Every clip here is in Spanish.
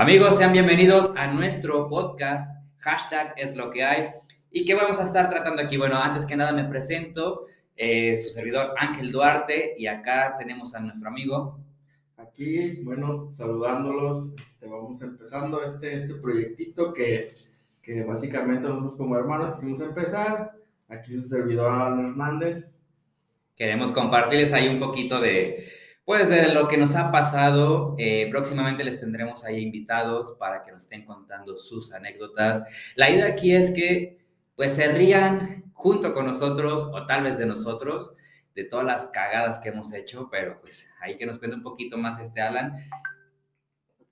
Amigos, sean bienvenidos a nuestro podcast, hashtag es lo que hay. ¿Y qué vamos a estar tratando aquí? Bueno, antes que nada me presento, eh, su servidor Ángel Duarte, y acá tenemos a nuestro amigo. Aquí, bueno, saludándolos, este, vamos empezando este, este proyectito que, que básicamente nosotros como hermanos quisimos empezar. Aquí su servidor Alan Hernández. Queremos compartirles ahí un poquito de, pues de lo que nos ha pasado, eh, próximamente les tendremos ahí invitados para que nos estén contando sus anécdotas. La idea aquí es que pues se rían junto con nosotros o tal vez de nosotros de todas las cagadas que hemos hecho, pero pues ahí que nos cuente un poquito más este Alan.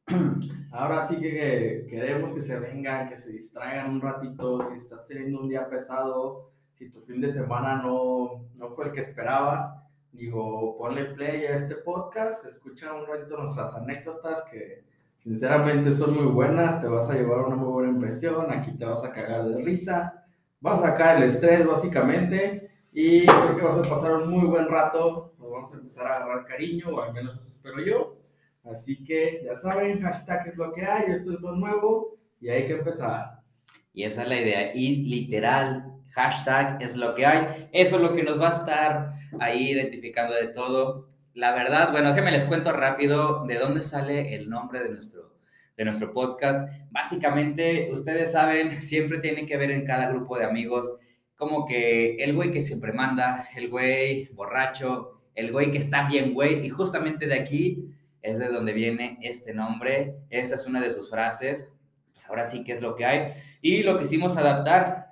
Ahora sí que queremos que se vengan, que se distraigan un ratito, si estás teniendo un día pesado, si tu fin de semana no, no fue el que esperabas, digo, ponle play a este podcast, escucha un ratito nuestras anécdotas que sinceramente son muy buenas, te vas a llevar una muy buena impresión, aquí te vas a cagar de risa, vas a sacar el estrés básicamente y creo que vas a pasar un muy buen rato, nos vamos a empezar a agarrar cariño, o al menos eso espero yo. Así que ya saben, hashtag es lo que hay, esto es lo nuevo y hay que empezar. Y esa es la idea, literal, hashtag es lo que hay. Eso es lo que nos va a estar ahí identificando de todo. La verdad, bueno, déjenme les cuento rápido de dónde sale el nombre de nuestro, de nuestro podcast. Básicamente, ustedes saben, siempre tiene que ver en cada grupo de amigos como que el güey que siempre manda, el güey borracho, el güey que está bien güey, y justamente de aquí es de donde viene este nombre. Esta es una de sus frases. Pues ahora sí que es lo que hay. Y lo quisimos adaptar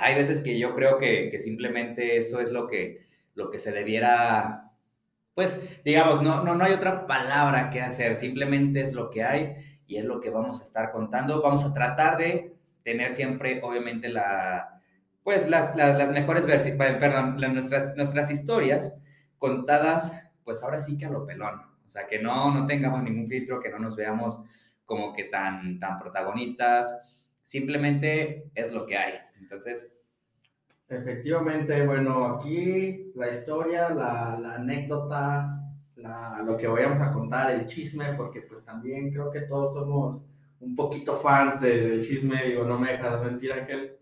hay veces que yo creo que, simplemente eso es lo que, lo que se debiera, pues, digamos, no, no, no hay otra palabra que hacer, simplemente es lo que hay y es lo que vamos a estar contando. Vamos a tratar de tener siempre, obviamente, la, pues, las, las, mejores versiones, perdón, nuestras, nuestras historias contadas, pues, ahora sí que a lo pelón. O sea, que no, no tengamos ningún filtro, que no nos veamos como que tan, tan protagonistas. Simplemente es lo que hay. Entonces... Efectivamente, bueno, aquí la historia, la, la anécdota, la, lo que vayamos a contar, el chisme, porque pues también creo que todos somos un poquito fans del chisme, digo, no me dejas mentir, Ángel.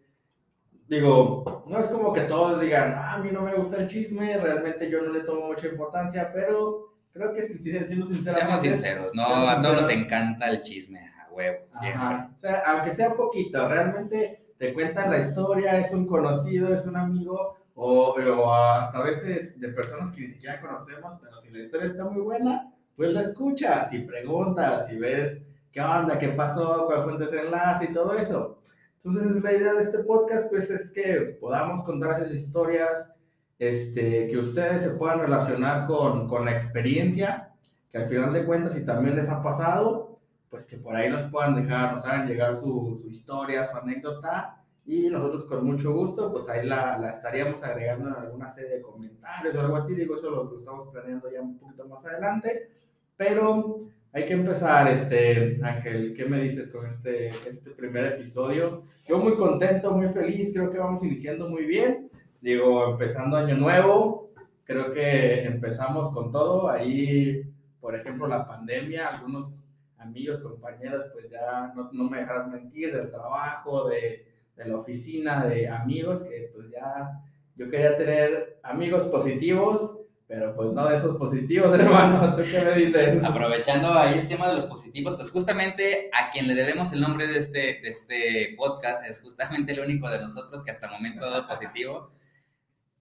Digo, no es como que todos digan, ah, a mí no me gusta el chisme, realmente yo no le tomo mucha importancia, pero creo que siendo sinceros. Seamos sinceros, no, a todos nos encanta el chisme, huevo. O sea, aunque sea poquito, realmente te cuentan la historia, es un conocido, es un amigo, o, o, hasta a veces de personas que ni siquiera conocemos, pero si la historia está muy buena, pues la escuchas y preguntas y ves qué onda, qué pasó, cuál fue el desenlace y todo eso. Entonces la idea de este podcast pues es que podamos contar esas historias, este, que ustedes se puedan relacionar con, con la experiencia, que al final de cuentas si también les ha pasado, pues que por ahí nos puedan dejar, nos hagan llegar su, su historia, su anécdota y nosotros con mucho gusto, pues ahí la, la, estaríamos agregando en alguna serie de comentarios o algo así, digo, eso lo, estamos planeando ya un poquito más adelante, pero hay que empezar, este, Ángel, ¿qué me dices con este, este primer episodio? Yo muy contento, muy feliz, creo que vamos iniciando muy bien, digo, empezando año nuevo, creo que empezamos con todo, ahí, por ejemplo, la pandemia, algunos amigos, compañeros, pues ya no, no me dejarás mentir, del trabajo, de, de, la oficina, de amigos, que pues ya yo quería tener amigos positivos, pero pues no de esos positivos, hermano. ¿Tú qué me dices? Aprovechando ahí el tema de los positivos, pues justamente a quien le debemos el nombre de este, de este podcast es justamente el único de nosotros que hasta el momento ha dado positivo.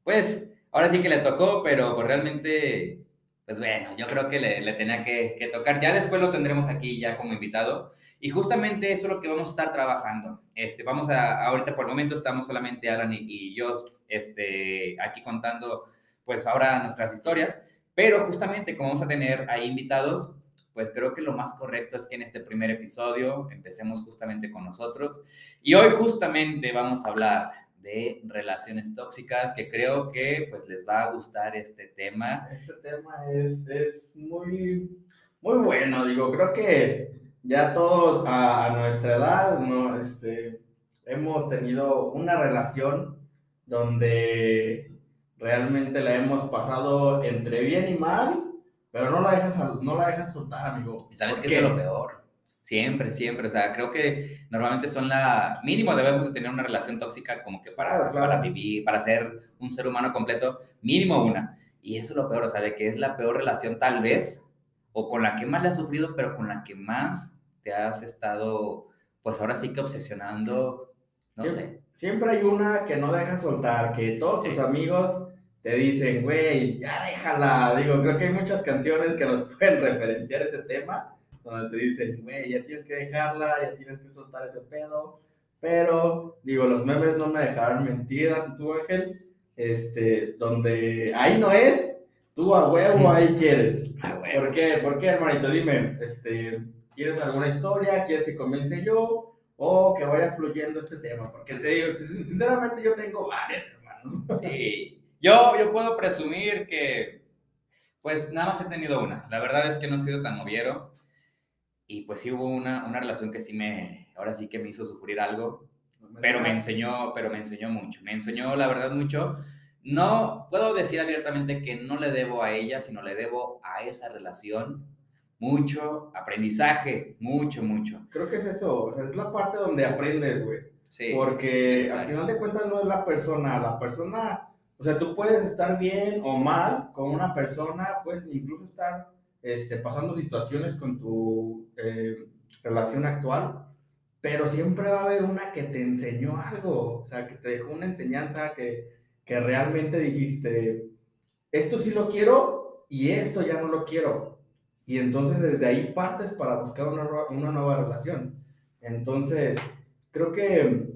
Pues ahora sí que le tocó, pero pues realmente pues bueno, yo creo que le, tenía que, tocar. Ya después lo tendremos aquí ya como invitado. Y justamente eso es lo que vamos a estar trabajando. Este, vamos a, ahorita por el momento estamos solamente Alan y, yo este, aquí contando pues ahora nuestras historias. Pero justamente como vamos a tener ahí invitados, pues creo que lo más correcto es que en este primer episodio empecemos justamente con nosotros. Y hoy justamente vamos a hablar de relaciones tóxicas, que creo que pues les va a gustar este tema. Este tema es, es muy, muy bueno, digo, creo que ya todos a, nuestra edad, ¿no? Este, hemos tenido una relación donde realmente la hemos pasado entre bien y mal, pero no la dejas, no la dejas soltar, amigo. ¿Sabes qué es lo peor? Siempre, siempre. O sea, creo que normalmente son la... Mínimo debemos de tener una relación tóxica como que para, para vivir, para ser un ser humano completo. Mínimo una. Y eso es lo peor, o sea, de que es la peor relación tal vez, o con la que más le has sufrido, pero con la que más te has estado, pues ahora sí que obsesionando, no sé. Siempre hay una que no deja soltar, que todos tus amigos te dicen, güey, ya déjala. Digo, creo que hay muchas canciones que nos pueden referenciar ese tema donde te dicen, güey, ya tienes que dejarla, ya tienes que soltar ese pedo. Pero, digo, los memes no me dejaron mentir, tú, Ángel. Este, donde ahí no es, tú a huevo ahí quieres. ¿Por qué? ¿Por qué, hermanito? Dime, este, ¿quieres alguna historia? ¿Quieres que comience yo? O que vaya fluyendo este tema. Porque te digo, sinceramente yo tengo varias, hermanos. Sí. Yo, yo puedo presumir que, pues nada más he tenido una. La verdad es que no he sido tan noviero. Y pues sí hubo una, una relación que sí me, ahora sí que me hizo sufrir algo, pero me enseñó, pero me enseñó mucho, me enseñó la verdad mucho. No puedo decir abiertamente que no le debo a ella, sino le debo a esa relación mucho aprendizaje, mucho, mucho. Creo que es eso, es la parte donde aprendes, güey. Sí. Porque al final de cuentas no es la persona, la persona, o sea, tú puedes estar bien o mal con una persona, puedes incluso estar este, pasando situaciones con tu eh, relación actual, pero siempre va a haber una que te enseñó algo, o sea, que te dejó una enseñanza que, que realmente dijiste, esto sí lo quiero y esto ya no lo quiero. Y entonces desde ahí partes para buscar una, una nueva relación. Entonces, creo que,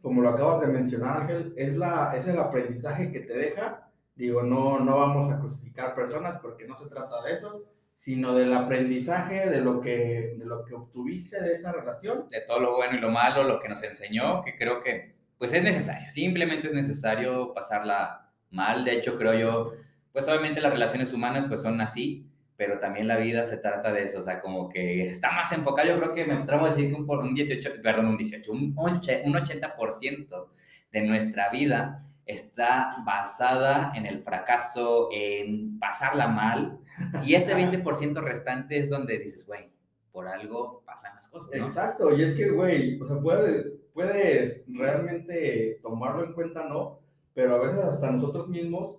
como lo acabas de mencionar, Ángel, es, la, es el aprendizaje que te deja. Digo, no, no vamos a crucificar personas porque no se trata de eso, sino del aprendizaje, de lo que, de lo que obtuviste de esa relación. De todo lo bueno y lo malo, lo que nos enseñó, que creo que pues es necesario, simplemente es necesario pasarla mal. De hecho, creo yo, pues obviamente las relaciones humanas pues son así, pero también la vida se trata de eso, o sea, como que está más enfocado, yo creo que me atrevo a decir que un, un 18, perdón, un 18, un, un 80% de nuestra vida está basada en el fracaso, en pasarla mal, y ese 20% restante es donde dices, güey, por algo pasan las cosas, ¿no? Exacto, y es que, güey, o sea, puedes, puedes realmente tomarlo en cuenta, ¿no? Pero a veces hasta nosotros mismos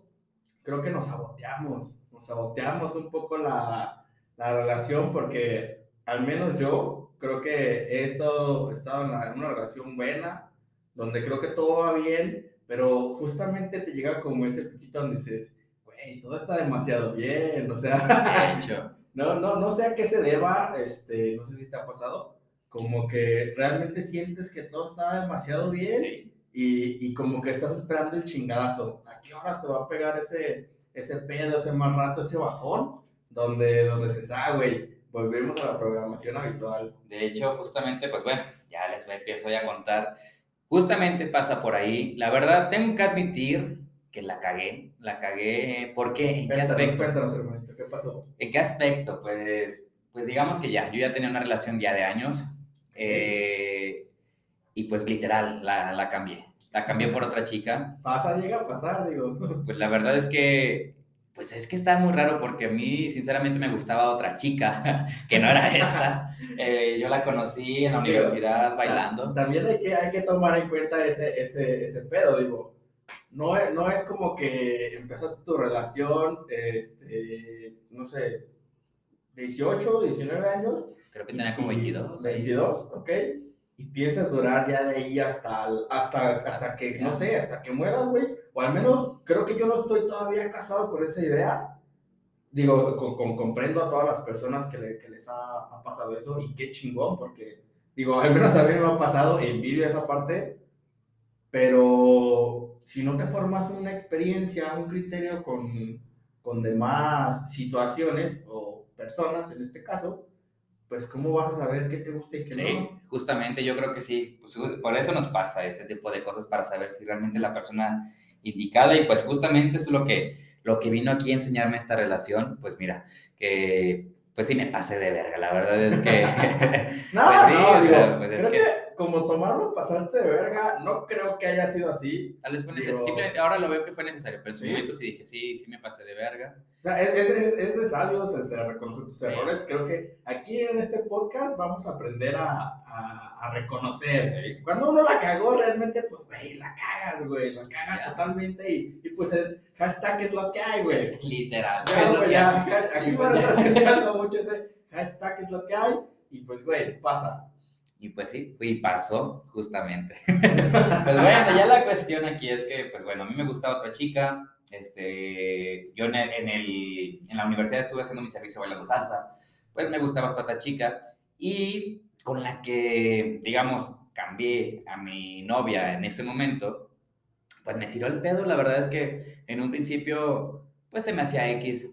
creo que nos saboteamos, nos saboteamos un poco la, la relación porque al menos yo creo que he estado, estado en una relación buena, donde creo que todo va bien, pero justamente te llega como ese piquito donde dices, todo está demasiado bien, o sea, no, no, no sé a qué se deba, este, no sé si te ha pasado, como que realmente sientes que todo está demasiado bien y, y, como que estás esperando el chingadazo, ¿a qué horas te va a pegar ese, ese pedo, ese más rato, ese bajón? Donde, donde se ah, güey, volvemos a la programación habitual. De hecho, justamente, pues bueno, ya les empiezo a contar Justamente pasa por ahí. La verdad, tengo que admitir que la cagué. La cagué. ¿Por qué? ¿En qué aspecto? ¿qué pasó? ¿En qué aspecto? Pues, pues digamos que ya, yo ya tenía una relación ya de años. Eh, y pues literal, la, la cambié. La cambié por otra chica. Pasa, llega a pasar, digo. Pues la verdad es que pues es que está muy raro porque a mí sinceramente me gustaba otra chica que no era esta. Eh, yo la conocí en la universidad bailando. También hay que, hay que tomar en cuenta ese, ese, ese pedo, digo. No, no es como que empezaste tu relación, este, no sé, 18, 19 años. Creo que tenía como 22. 22, ok y piensas durar ya de ahí hasta, hasta, hasta que, no sé, hasta que mueras, güey. O al menos creo que yo no estoy todavía casado con esa idea. Digo, con, comprendo a todas las personas que, le, que les ha, ha, pasado eso y qué chingón, porque, digo, al menos a mí me ha pasado, envidio esa parte, pero si no te formas una experiencia, un criterio con, con demás situaciones o personas en este caso, pues cómo vas a saber qué te gusta y qué sí, justamente yo creo que sí, pues, por eso nos pasa este tipo de cosas, para saber si realmente la persona indicada y pues justamente eso es lo que, lo que vino aquí a enseñarme esta relación, pues mira, que pues sí me pasé de verga, la verdad es que... no, pues sí, no, o sea, pues es que... como tomarlo, pasarte de verga, no creo que haya sido así. Tal vez fue necesario. Ahora lo veo que fue necesario, pero en su Sí. momento sí dije, sí, sí me pasé de verga. O sea, es, es, de sabios reconocer tus Sí. errores. Creo que aquí en este podcast vamos a aprender a, a, a reconocer. Cuando uno la cagó, realmente, pues, güey, la cagas, güey, la cagas Ya. totalmente y, y pues es hashtag es lo que hay, güey. Literal. Ya, ja- aquí van a estar escuchando mucho ese hashtag es lo que hay y pues, güey, pasa. Y pues sí, y pasó justamente. pues bueno, ya la cuestión aquí es que, pues bueno, a mí me gustaba otra chica. Este, yo en, el- en, la universidad estuve haciendo mi servicio bailando salsa. Pues me gustaba esta otra chica. Y con la que, digamos, cambié a mi novia en ese momento, pues me tiró el pedo. La verdad es que en un principio, pues se me hacía X.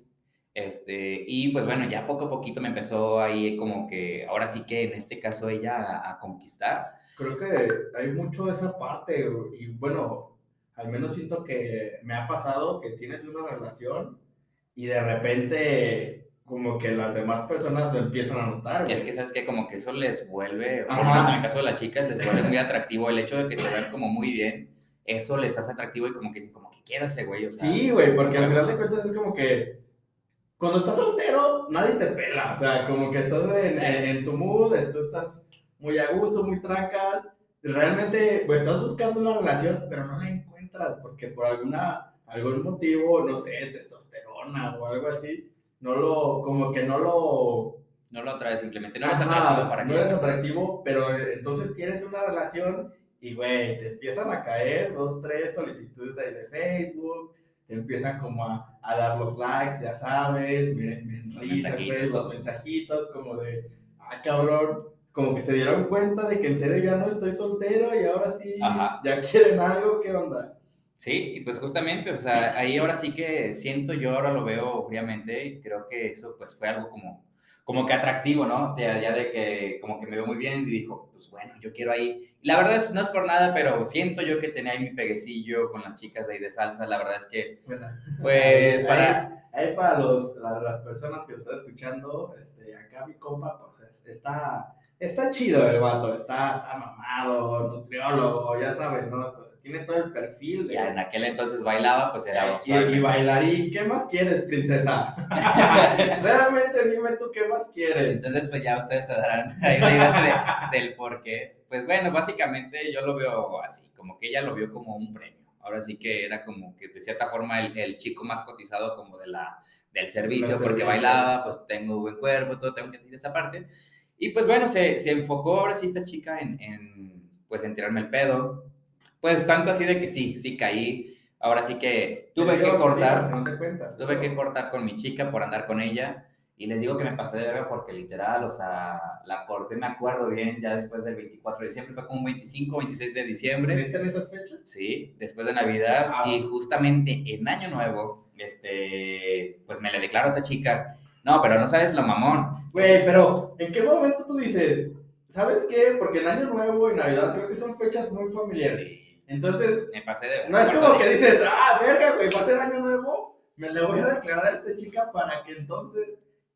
Este, y pues bueno, ya poco a poquito me empezó ahí como que, ahora sí que en este caso ella a, a conquistar. Creo que hay mucho de esa parte y bueno, al menos siento que me ha pasado que tienes una relación y de repente como que las demás personas lo empiezan a notar. Y es que sabes que como que eso les vuelve, por en el caso de las chicas, les vuelve muy atractivo el hecho de que te vean como muy bien. Eso les hace atractivo y como que como que quiero ese güey, o sea. Sí, güey, porque al final de cuentas es como que cuando estás soltero, nadie te pela. O sea, como que estás en, en- en tu mood, tú estás muy a gusto, muy trancas. Realmente, pues estás buscando una relación, pero no la encuentras porque por alguna, algún motivo, no sé, testosterona o algo así, no lo, como que no lo No lo atraes simplemente, no eres Ajá, atractivo para que no eres atractivo, pero eh, entonces tienes una relación y, güey, te empiezan a caer dos, tres solicitudes ahí de Facebook, empiezan como a, a dar los likes, ya sabes, me, me Los mensajitos, los mensajitos como de, ah, cabrón, como que se dieron cuenta de que en serio ya no estoy soltero y ahora sí, Ajá. ya quieren algo, ¿qué onda? Sí, y pues justamente, o sea, ahí ahora sí que siento yo, ahora lo veo fríamente y creo que eso pues fue algo como, como que atractivo, ¿no? De allá de que como que me veo muy bien y dijo, pues bueno, yo quiero ahí. La verdad es, no es por nada, pero siento yo que tenía ahí mi peguecillo con las chicas de ahí de salsa, la verdad es que, Bueno, pues para... Ahí para los, la- las personas que lo están escuchando, este, acá mi compa, pues, está, está chido el vato, está, está mamado, nutriólogo, ya saben, ¿no? Tiene todo el perfil. de- Ya en aquel entonces bailaba, pues era... y, y bailarín, ¿qué más quieres, princesa? Realmente dime tú qué más quieres. Entonces, pues ya ustedes se darán ahí una idea de- del por qué. Pues bueno, básicamente yo lo veo así, como que ella lo vio como un premio. Ahora sí que era como que de cierta forma el, el chico más cotizado como de la, del servicio, porque bailaba, pues tengo buen cuerpo, todo, tengo que decir esa parte. Y pues bueno, se, se enfocó ahora sí esta chica en, en, pues en tirarme el pedo. Pues tanto así de que sí, sí caí. Ahora sí que tuve Dios, que cortar. no te cuentas. Tuve que cortar con mi chica por andar con ella. Y les digo que me pasé de verga porque literal, o sea, la corté, me acuerdo bien, ya después del 24 de diciembre, fue como 25, 26 de diciembre. ¿Neta en esas fechas? Sí, después de Navidad. Ah. Y justamente en Año Nuevo, este, pues me le declaro a esta chica. No, pero no sabes lo mamón. Güey, pero ¿en qué momento tú dices, ¿sabes qué? Porque en Año Nuevo y Navidad creo que son fechas muy familiares. Sí, Entonces, me pasé de. No es como que dices, ah, verga, güey, va a ser año nuevo, me le voy a declarar a esta chica para que entonces,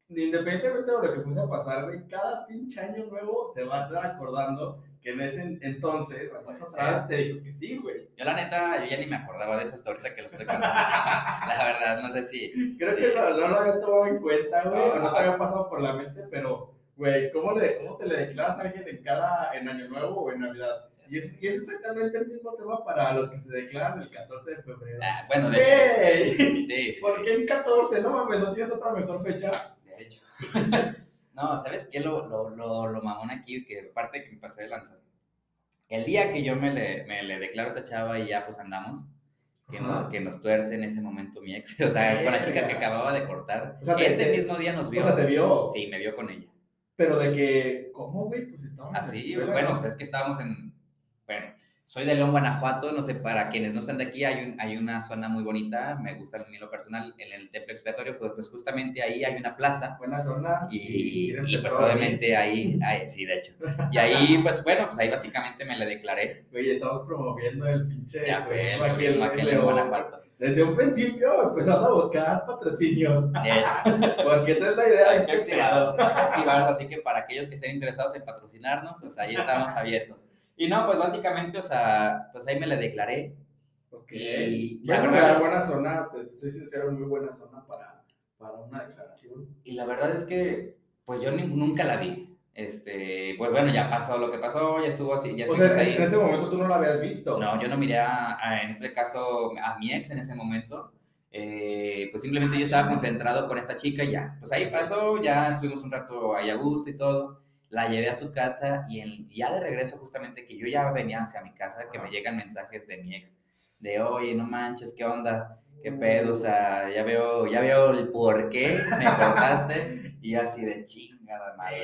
independientemente de lo que fuese a pasar, güey, cada pinche año nuevo se va a estar acordando que en ese en- entonces, años atrás, te dijo que sí, güey. Yo la neta, yo ya ni me acordaba de eso hasta ahorita que lo estoy contando. la verdad, no sé si... Creo Sí. que no, no lo habías tomado en cuenta, güey, No. o no te había pasado por la mente, pero, güey, ¿cómo, le, ¿cómo te le declaras a alguien en cada, en año nuevo o en Navidad? Y es, y es exactamente el mismo tema para los que se declaran el 14 de febrero. Ah, bueno, de hecho, sí. Sí, ¿por sí. qué en 14? No mames, ¿no tienes otra mejor fecha? De hecho. no, ¿sabes qué? Lo, lo, lo, lo mamón aquí, que aparte que me pasé de lanza. El día que yo me le, me le declaro a esta chava y ya pues andamos, que, no- que nos tuerce en ese momento mi ex, o sea, con la chica que acababa de cortar, O sea, te- ese te- mismo día nos O vio. sea, te vio. Sí, me vio con ella. Pero de que, ¿cómo, güey? Pues estábamos. en Así, bueno, ¿no? pues es que estábamos en, bueno, soy de León, Guanajuato, no sé, para quienes no están de aquí, hay, un, hay una zona muy bonita, me gusta en lo personal, en el templo expiatorio, pues, pues justamente ahí hay una plaza, Buena zona. y, pues obviamente ahí, ahí, sí, de hecho, y ahí, pues bueno, pues ahí básicamente me le declaré, Güey, estamos promoviendo el pinche. ya sé, el turismo aquí en León. Guanajuato, Desde un principio empezando a buscar patrocinios. de hecho, Porque esa es la idea de hay que este activarlos, pedo. hay que activarlos, así que para aquellos que estén interesados en patrocinarnos, pues ahí estamos abiertos. Y no, pues básicamente, o sea, pues ahí me la declaré. Ok. Y la Bueno, verdad es- buena zona, te soy sincero, muy buena zona para, para una declaración. Y la verdad es que, pues yo ni- nunca la vi. Este, pues bueno, ya pasó lo que pasó, ya estuvo así, ya O sea, ahí. en ese momento tú no la habías visto. No, yo no miré a, a- en este caso a mi ex en ese momento. Eh, pues simplemente yo estaba concentrado con esta chica y ya. Pues ahí pasó, ya estuvimos un rato ahí a gusto y todo. La llevé a su casa y en- ya de regreso justamente que yo ya venía hacia mi casa, que me llegan mensajes de mi ex de, oye, no manches, ¿qué onda? ¿Qué pedo? O sea, ya veo, ya veo el por qué me cortaste y yo así de chingada madre.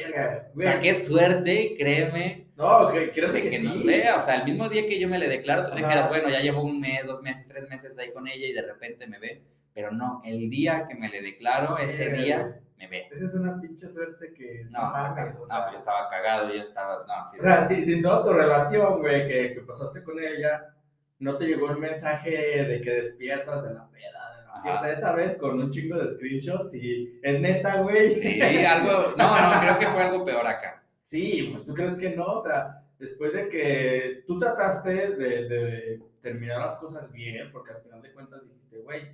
O sea, o qué suerte, créeme, No, que, créeme de que, que sí. nos vea, o sea, el mismo día que yo me le declaro, tú Ajá. dijeras, bueno, ya llevo un mes, dos meses, tres meses ahí con ella y de repente me ve, pero no, el día que me le declaro, ese día me ve. Esa es una pinche suerte que. No, está mames, o No, sea, yo estaba cagado, yo estaba, no, así O sea, si, sin toda tu relación, güey, que, que pasaste con ella, no te llegó el mensaje de que despiertas de la peda, de la Ajá. fiesta, esa vez con un chingo de screenshots y es neta, güey. Sí, algo, no, no, creo que fue algo peor acá. Sí, pues tú crees que no, o sea, después de que tú trataste de, de terminar las cosas bien, porque al final de cuentas dijiste, güey,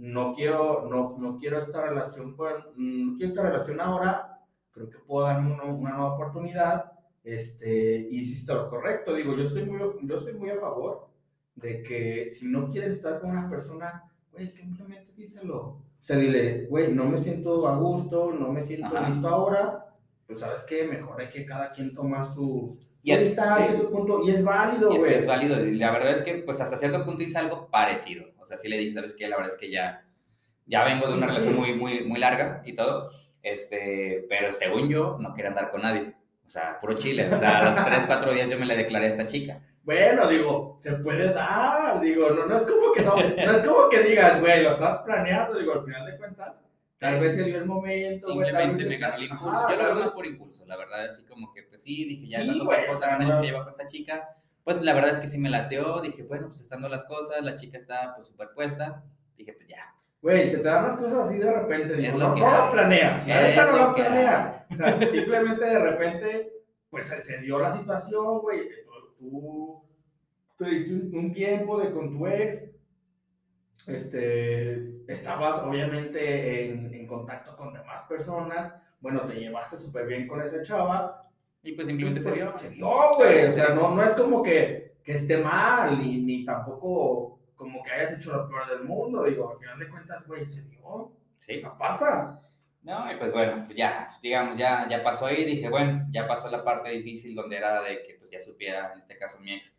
no quiero, no, no quiero esta relación, con, no quiero esta relación ahora, creo que puedo darme una, una nueva oportunidad, este, y hiciste lo correcto, digo, yo soy muy, yo soy muy a favor de que si no quieres estar con una persona, güey, simplemente díselo. O sea, dile, güey, no me siento a gusto, no me siento Ajá. listo ahora, pues sabes qué, mejor hay que cada quien tomar su, Y el- sí. punto, y es válido, Y es, güey. es válido, y la verdad es que, pues hasta cierto punto hice algo parecido, o sea, sí le dije, ¿sabes qué? La verdad es que ya, ya vengo de una relación muy, muy, muy larga y todo, este, pero según yo, no quería andar con nadie. O sea, puro chile. O sea, a los 3, 4 días yo me le declaré a esta chica. Bueno, digo, se puede dar, digo, no, no es como que no, no es como que digas, güey, lo estás planeando, digo, al final de cuentas, tal vez se dio el momento, Simplemente me ganó el impulso. Ajá, yo lo veo más por impulso, la verdad. Así como que, pues sí, dije, ya Sí, tanto tantos años no- que llevo con esta chica. Pues la verdad es que sí me lateó. Dije, bueno, pues estando las cosas, la chica está pues superpuesta. Dije, pues ya. Güey, se te dan las cosas así de repente, digo, no, no lo planeas, la neta no que planeas. O sea, simplemente de repente, pues se, dio la situación, güey, tú, te diste un, un tiempo de con tu ex, este, estabas obviamente en, en contacto con demás personas, bueno, te llevaste súper bien con esa chava, Y pues y simplemente se dio. Se dio, güey, o sea, no, no es como que, que esté mal, ni, ni tampoco como que hayas hecho lo peor del mundo, digo, al final de cuentas, güey, se dio. Sí. No pasa. No, y pues bueno, pues ya, digamos, ya, ya pasó ahí. Dije, bueno, ya pasó la parte difícil donde era de que pues ya supiera, en este caso mi ex,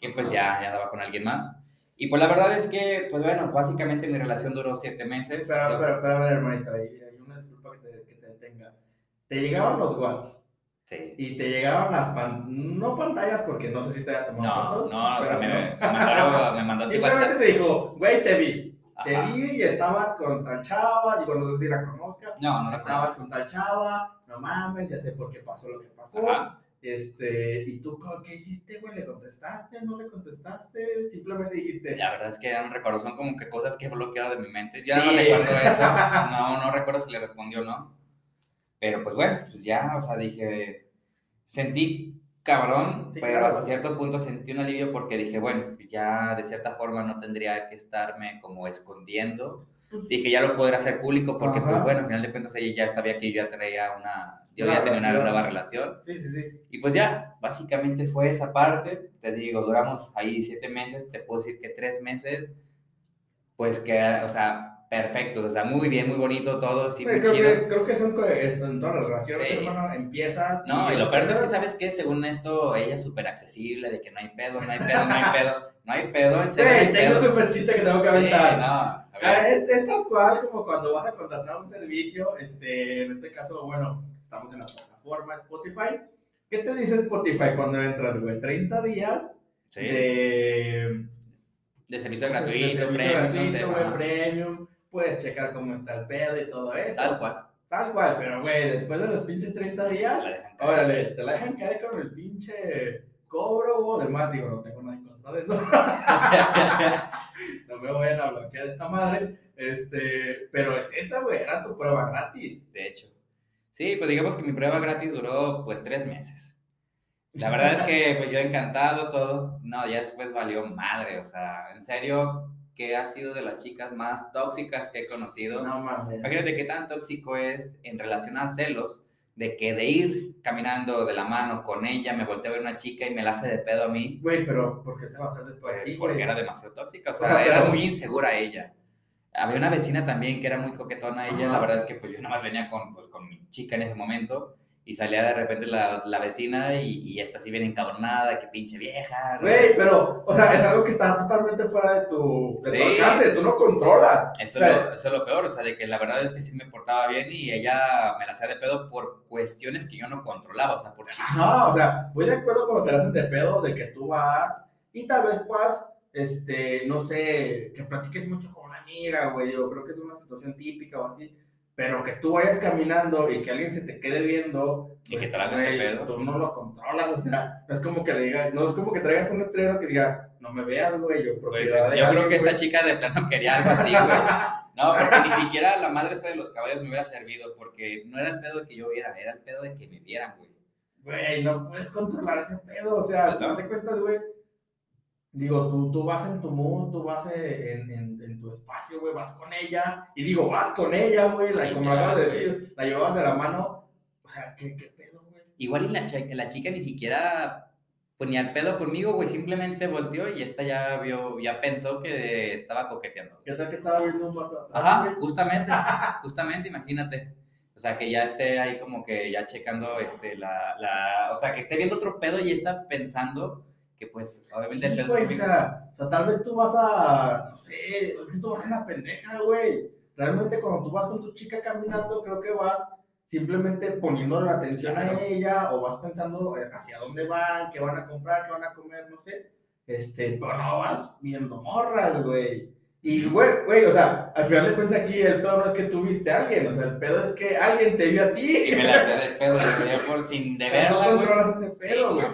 que pues ya, ya andaba con alguien más. Y pues la verdad es que, pues bueno, básicamente mi relación duró siete meses. Espera, espera, espera, a ver, hermanita, hay, hay una disculpa que te, que te detenga. Te llegaban los WhatsApp Sí. y te llegaban las pan, no pantallas porque no sé si te haya tomado No, fotos. no, o sea, me, mandaron, me Simplemente WhatsApp. te dijo, güey, te vi. Te vi y estabas con tal chava, digo, no sé si la conozca. No, no la estabas conozco. con tal chava, no mames, ya sé por qué pasó lo que pasó. Ajá. Este, ¿y tú qué hiciste, güey? ¿Le contestaste? ¿No le contestaste? Simplemente dijiste, La verdad es que ya no recuerdo, son como que cosas que he bloqueado de mi mente. Ya Sí. no recuerdo eso. No, no recuerdo si le respondió o no. Pero pues bueno, pues ya, o sea, dije, sentí cabrón, Sí, pero claro. hasta cierto punto sentí un alivio porque dije, bueno, ya de cierta forma no tendría que estarme como escondiendo. Dije, ya lo podré hacer público porque, Ajá. pues bueno, al final de cuentas ella ya sabía que yo ya traía una, yo Una ya tenía una nueva relación. sí, sí, sí. Y pues ya, básicamente fue esa parte. Te digo, duramos ahí siete meses. Te puedo decir que tres meses, pues que, o sea, perfectos. O sea, muy bien, muy bonito todo, sí, muy creo, chido. que, creo que son en todas las relaciones, Sí. hermano, empiezas. No, y lo peor es que, sabes ¿sabes qué? Según esto, ella es súper accesible, de que no hay pedo, no hay pedo, no hay pedo, no hay pedo, en serio, no hay Güey, tengo un pedo. super chiste que tengo que Sí, aventar. no, a Ah, ver, Es, es tal cual como cuando vas a contratar un servicio, este, en este caso, bueno, estamos en la plataforma Spotify. ¿Qué te dice Spotify cuando entras, güey? 30 días sí, de, de servicio de gratuito, servicio premium, no sé, gratuito, ajá. premium. Puedes checar cómo está el pedo y todo eso. tal cual. Tal cual, pero güey, después de los pinches 30 días, órale, te la dejan caer con el pinche cobro o demás. Digo, no tengo nada en contra de eso. no me vayan a bloquear esta madre. Este, pero es esa, güey, era tu prueba gratis. De hecho. Sí, pues digamos que mi prueba gratis duró pues tres meses. La verdad es que pues yo encantado todo. No, ya después valió madre, o sea, en serio que ha sido de las chicas más tóxicas que he conocido. No. Imagínate qué tan tóxico es en relación a celos, de que de ir caminando de la mano con ella, me volteé a ver una chica y me la hace de pedo a mí. Güey, pero ¿por qué te vas a hacer de Pues porque era demasiado tóxica, o sea, era pero- muy insegura ella. Había una vecina también que era muy coquetona ella, Ajá. la verdad es que pues yo nada más venía con, pues, con mi chica en ese momento y salía de repente la, la vecina y, y esta así bien encabronada, que pinche vieja. no. Güey, pero, o sea, es algo que está totalmente fuera de tu, de tu Sí. alcance, tú no controlas. Eso, O sea, lo, eso es lo peor, o sea, de que la verdad es que sí me portaba bien y ella me la hacía de pedo por cuestiones que yo no controlaba, o sea, por chi- Ajá, o sea, voy de acuerdo cuando te la hacen de pedo de que tú vas y tal vez puedas, este, no sé, que platiques mucho con una amiga, güey, yo creo que es una situación típica o así, pero que tú vayas caminando y que alguien se te quede viendo, Y que pues, de güey, pedo. tú no lo controlas, o sea, no es como que le digas, no es como que traigas un letrero que diga, no me veas, güey, yo Pues yo creo que esta güey". chica de plano quería algo así, güey. No, porque ni siquiera la madre esta de los caballos me hubiera servido, porque no era el pedo de que yo viera, era el pedo de que me vieran, güey. Güey, no puedes controlar ese pedo, o sea, al Pues no. cuentas, güey. Digo, tú, tú vas en tu mood, tú vas en, en, en tu espacio, güey, vas con ella. Y digo, vas con ella, güey, la, como acabas de decir, la llevabas de la mano. O sea, ¿qué, qué pedo, güey? Igual y la, la chica ni siquiera ponía el pedo conmigo, güey, simplemente volteó y esta ya vio, ya pensó que estaba coqueteando. ¿Qué tal que estaba viendo un vato atrás? Ajá, justamente, justamente, imagínate. O sea, que ya esté ahí como que ya checando este, la, la, o sea, que esté viendo otro pedo y está pensando que pues obviamente el Sí, güey, o sea, o sea, tal vez tú vas a, no sé, es que tú vas en la pendeja, güey. Realmente cuando tú vas con tu chica caminando, creo que vas simplemente poniendo la atención a ella o vas pensando eh, hacia dónde van, qué van a comprar, qué van a comer, no sé. Este, pero no vas viendo morras, güey. Y, güey, güey, o sea, al final de cuentas aquí el pedo no es que tú viste a alguien, o sea, el pedo es que alguien te vio a ti. Y me la hacía de pedo, yo por sin de O sea, no controlas ese pedo, güey.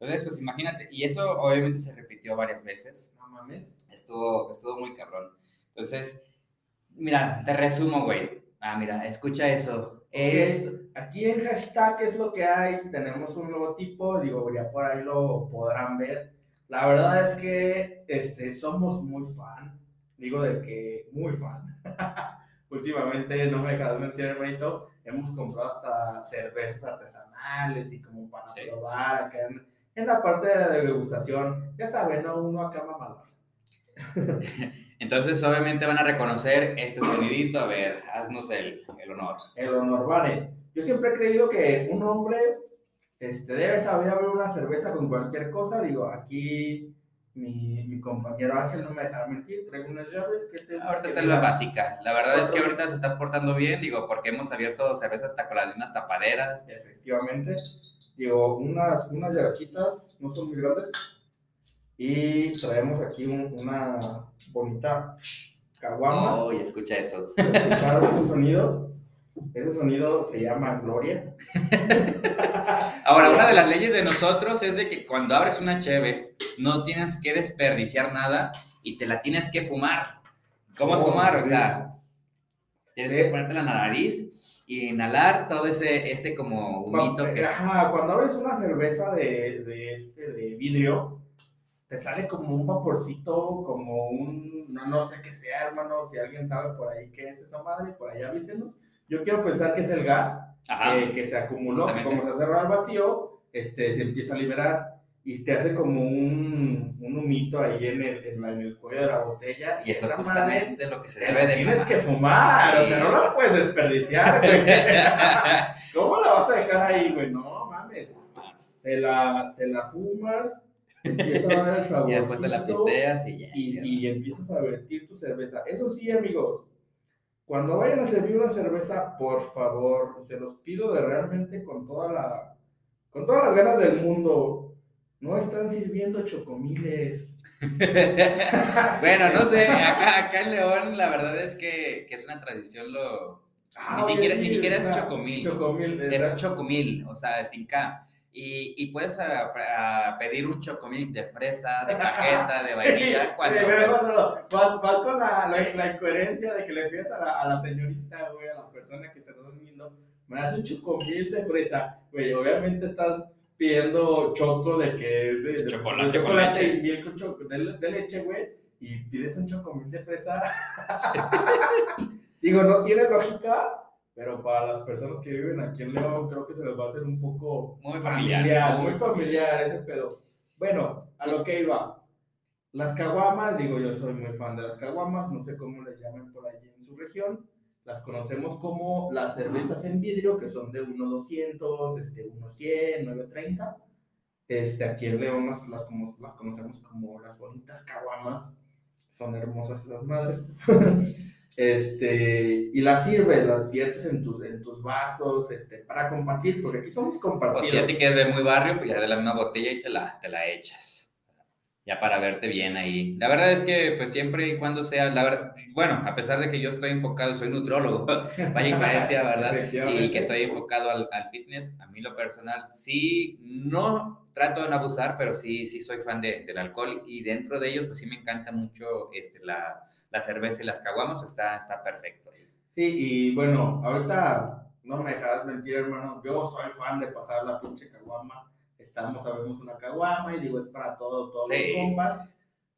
Entonces, pues imagínate, y eso obviamente se repitió varias veces. No mames. Estuvo, estuvo muy cabrón. Entonces, mira, te resumo, güey. Ah, mira, escucha eso. Esto, Aquí en hashtag es lo que hay, tenemos un logotipo, digo, ya por ahí lo podrán ver. La verdad es que este, somos muy fan, digo de que muy fan. Últimamente, no me dejas mentir, hermanito, hemos comprado hasta cervezas artesanales y como para Sí. probar acá en, en la parte de degustación. Ya saben, ¿no? Uno acá mamador. entonces, obviamente van a reconocer este sonidito. A ver, haznos el, el honor. el honor vale. Yo siempre he creído que un hombre este, debe saber abrir una cerveza con cualquier cosa. Digo, aquí mi, mi compañero Ángel no me dejará mentir, traigo unas llaves que te... Ahorita está la básica. La verdad es que ahorita se está portando bien, digo, porque hemos abierto cervezas hasta con las mismas tapaderas. Efectivamente. Digo, unas, unas llavecitas, no son muy grandes. Y traemos aquí un- una bonita caguama. Oh, y escucha eso. ¿Escucharon ese sonido? Ese sonido se llama Gloria. Ahora, una de las leyes de nosotros es de que cuando abres una cheve, no tienes que desperdiciar nada y te la tienes que fumar. ¿Cómo es Oh, fumar? O sí. sea, tienes Sí. que ponerte la nariz y inhalar todo ese, ese como humito Cuando, que... ajá, cuando abres una cerveza de, de, este, de vidrio, te sale como un vaporcito, como un, no, no sé qué sea, hermano, si alguien sabe por ahí qué es esa madre, por ahí avísenos. Yo quiero pensar que es el gas Ajá. que, que se acumuló, que como se cerró al vacío, este, se empieza a liberar y te hace como un, un humito ahí en el, en, la- en el cuello de la botella. Y eso es madre justamente lo que se debe de tienes fumar. que fumar, o sea, no la puedes desperdiciar, güey. ¿Cómo la vas a dejar ahí, güey? No mames. Te la, te la fumas, empieza a ver el sabor. Y después te la pisteas y ya. Y, y empiezas a vertir tu cerveza. Eso sí, amigos, cuando vayan a servir una cerveza, por favor, se los pido de realmente con toda la, con todas las ganas del mundo, no están sirviendo chocomiles. bueno, no sé, acá, acá en León la verdad es que, que es una tradición lo... Ah, Ni siquiera- sí, ni siquiera es chocomil. Chocomil, Es chocomil, o sea, sin K. Y, y puedes a- a pedir un chocomil de fresa, de cajeta, de vainilla, cuando... Sí, no, no, vas, vas con la, la, la incoherencia de que le pides a la, a la señorita, güey, a la persona que te está vendiendo, me das un chocomil de fresa, güey, obviamente estás pidiendo choco de que es de, Chocolate de con leche. y miel con choco, de, de leche, güey, y pides un chocomil de fresa. Digo, no tiene lógica, pero para las personas que viven aquí en León, creo que se les va a hacer un poco Muy familiar. muy familiar ese pedo. Bueno, a lo que iba. Las caguamas, digo, yo soy muy fan de las caguamas, no sé cómo les llaman por allí en su región. Las conocemos como las cervezas en vidrio, que son de 1.200, este, 1.100, 9.30. Este, aquí en León las, las, como- las conocemos como las bonitas caguamas. Son hermosas esas madres. este, y las sirves, las viertes en tus, en tus vasos, este, para compartir, porque aquí somos O compartidos. si ya te quieres ver muy barrio, pues ya de la misma botella y te la, te la echas. Ya para verte bien ahí. La verdad es que, pues siempre y cuando sea, la verdad, bueno, a pesar de que yo estoy enfocado, soy nutrólogo, vaya inferencia, ¿verdad? Y que estoy enfocado al, al fitness, a mí lo personal, sí, no trato de no abusar, pero sí, sí soy fan de- del alcohol y dentro de ellos, pues sí me encanta mucho este, la, la cerveza y las caguamas, está, está perfecto. Sí, y bueno, ahorita no me dejarás mentir, hermano. Yo soy fan de pasar la pinche caguama. Estamos, sabemos una caguama y digo, es para todo, todos Sí. los compas.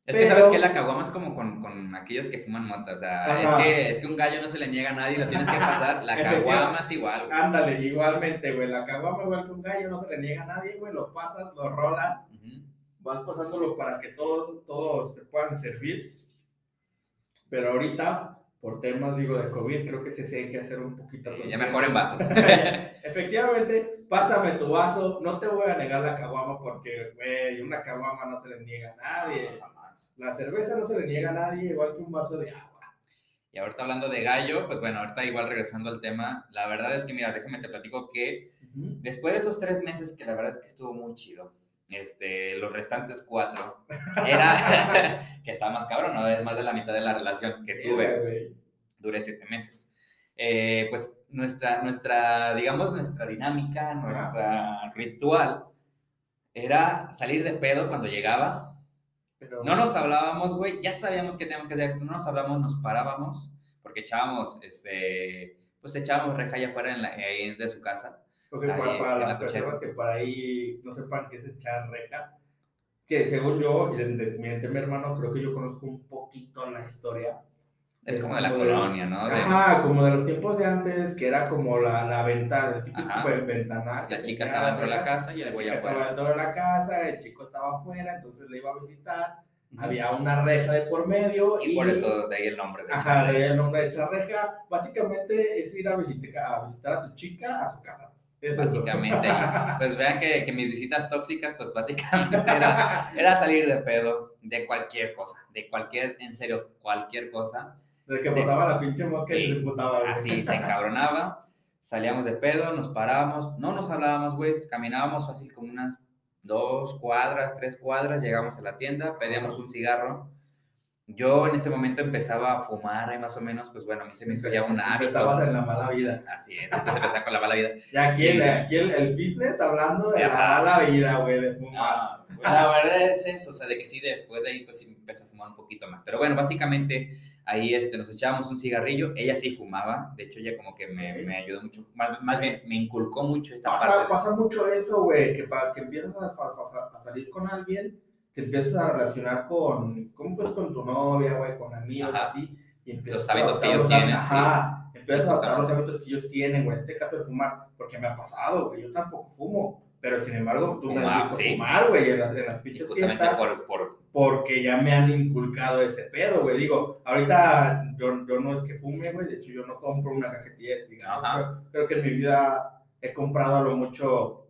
Es que Pero- sabes que la caguama es como con, con aquellos que fuman mota, o sea, es que, es que un gallo no se le niega a nadie, lo tienes que pasar, la caguama es igual, güey. Ándale, igualmente, güey. La caguama, igual que un gallo, no se le niega a nadie, güey. Lo pasas, lo rolas, Ujú. vas pasándolo para que todos, todos se puedan servir. Pero ahorita, por temas, digo, de COVID, creo que sí se hay que hacer un poquito. Ya mejor en vaso. Efectivamente, pásame tu vaso. No te voy a negar la caguama porque, güey, una caguama no se le niega a nadie. Jamás. La cerveza no se le niega a nadie, igual que un vaso de agua. Y ahorita hablando de gallo, pues bueno, ahorita igual regresando al tema, la verdad es que, mira, déjame te platico que después de esos tres meses, que la verdad es que estuvo muy chido, este, los restantes cuatro, era, que estaba más cabrón, ¿no? Es más de la mitad de la relación que tuve. Duré siete meses. Eh, pues nuestra, nuestra, digamos, nuestra dinámica, nuestra ritual era salir de pedo cuando llegaba. Pero, No nos hablábamos, güey, ya sabíamos qué teníamos que hacer, no nos hablábamos, nos parábamos, porque echábamos, este, pues echábamos reja allá afuera en la, de su casa. Porque ahí para, para la las cochera. personas que por ahí no sepan qué es echar reja, que según yo, y desmiente mi hermano, creo que yo conozco un poquito la historia. Es Es como de la de- colonia, ¿no? De- Ajá, como de los tiempos de antes, que era como la, la ventana, el típico Ajá. ven- ventanal. la chica estaba dentro de la casa y el La güey afuera. estaba dentro de la casa, el chico estaba afuera, entonces le iba a visitar. Ujú. Había una reja de por medio. Y por eso de ahí el nombre de Ajá, de ahí el nombre de echar reja. Básicamente es ir a visitar, a visitar a tu chica a su casa. Es. Básicamente, y, pues vean que, que mis visitas tóxicas, pues básicamente era, era salir de pedo de cualquier cosa, de cualquier, en serio, cualquier cosa. De que pasaba la pinche mosca y se emputaba. güey. Así se encabronaba, salíamos de pedo, nos parábamos, no nos hablábamos, güey, caminábamos fácil como unas dos cuadras, tres cuadras, llegamos a la tienda, pedíamos un cigarro. Yo en ese momento empezaba a fumar, ahí más o menos, pues bueno, a mí se me hizo ya un hábito. Estabas en la mala vida. Así es, entonces empecé con la mala vida. Y aquí, el, aquí el, el fitness hablando de Ajá. la mala vida, güey, de fumar. No, pues, la verdad es eso, o sea, de que sí, después de ahí pues sí empecé a fumar un poquito más. Pero bueno, básicamente ahí este, nos echábamos un cigarrillo, ella sí fumaba, de hecho ella como que me, Ok. me ayudó mucho, más, más bien me inculcó mucho esta Pasa, parte. de- pasa mucho eso, güey, que para que empiezas a- a- a salir con alguien, te empiezas a relacionar con, ¿cómo pues con tu novia, güey, con amigos, Ajá. así, y empiezas Los hábitos que ellos los tienen, Ajá, empiezas a adoptar los hábitos que ellos tienen, güey, en este caso el fumar, porque me ha pasado, güey, yo tampoco fumo, pero sin embargo, tú me has visto sí. fumar, güey, en las, en las pinches justamente fiestas, por, por porque ya me han inculcado ese pedo, güey. Digo, ahorita yo, yo no es que fume, güey. De hecho, yo no compro una cajetilla de cigarros. Creo, creo que en mi vida he comprado a lo mucho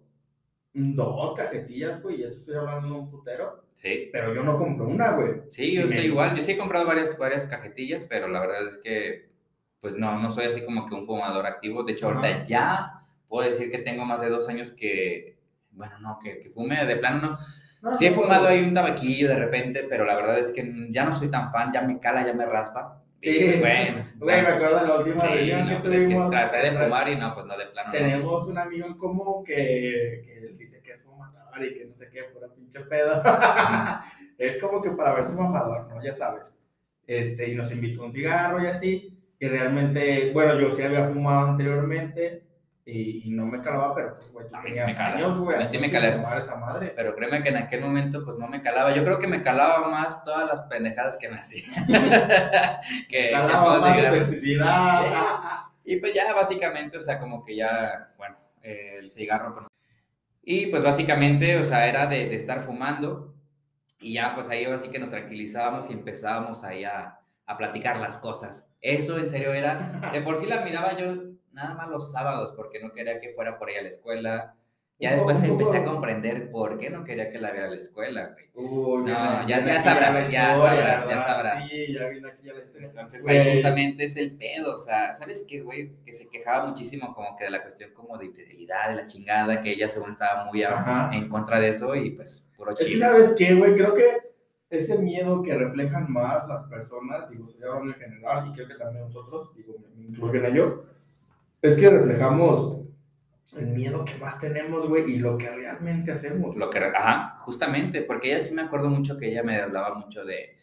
dos cajetillas, güey. Ya te estoy hablando de un putero. sí. Pero yo no compro una, güey. Sí, yo estoy me- igual, yo sí he comprado varias, varias cajetillas, pero la verdad es que pues no, no soy así como que un fumador activo. De hecho, ahorita ya puedo decir que tengo más de dos años que, bueno, no, que, que fume, de plano no. No, Sí he fumado ahí un tabaquillo de repente, pero la verdad es que ya no soy tan fan, ya me cala, ya me raspa. Sí. Bueno, Güey, me acuerdo de la última sí, reunión no, que pues es que tuvimos. traté de fumar y no, pues no, de plano no. Tenemos un amigo en común que, que dice que es fumador y que no sé qué, pura pinche pedo. es como que para verse mamador, ¿no? Ya sabes. Este, y nos invitó a un cigarro y así. Y realmente, bueno, yo sí había fumado anteriormente, y, y no me calaba, pero pues, güey, tú A mí sí tenías me años, güey. A mí sí me antes de cala. tomar esa madre. Pero créeme que en aquel momento pues no me calaba. Yo creo que me calaba más todas las pendejadas que me hacía. que, Calaba más toxicidad. Y pues ya básicamente, o sea, como que ya, bueno, eh, el cigarro. pues, no. Y pues básicamente, o sea, era de, de estar fumando y ya pues ahí así que nos tranquilizábamos y empezábamos ahí a, a platicar las cosas. Eso en serio era, de por sí la miraba yo nada más los sábados porque no quería que fuera por ahí a la escuela. Ya poco- después poco- empecé a comprender por qué no quería que la viera a la escuela, güey. Uy, No, ya- ya sabrás, ya sabrás, ya sabrás. Sí, ya vine aquí ya la historia. Entonces Güey. ahí justamente es el pedo, o sea, ¿sabes qué, güey? Que se quejaba muchísimo como que de la cuestión como de infidelidad, de la chingada, que ella según estaba muy a- en contra de eso y pues puro Es que, chile. ¿sabes qué, güey? Creo que ese miedo que reflejan más las personas, digo, estoy hablando en general, y creo que también nosotros, digo, me incluyen a yo, es que reflejamos el miedo que más tenemos, güey, y lo que realmente hacemos. Lo que, ajá, justamente, porque ella sí me acuerdo mucho que ella me hablaba mucho de,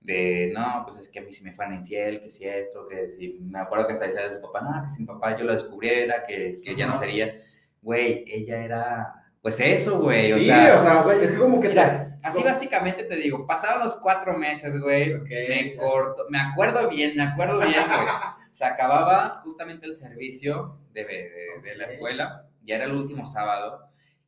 de, no, pues es que a mí si me fueran infiel, que si esto, que si, me acuerdo que hasta decía de su papá, no, que si mi papá yo lo descubriera, que, que ya no sería, güey, ella era, pues eso, güey, o sí, sea, o sea, güey, es que como que... Mira, así básicamente te digo, pasaron los cuatro meses, güey, Ok. me corto, me acuerdo bien, me acuerdo bien, güey. Se acababa justamente el servicio de, de- de la escuela, ya era el último sábado,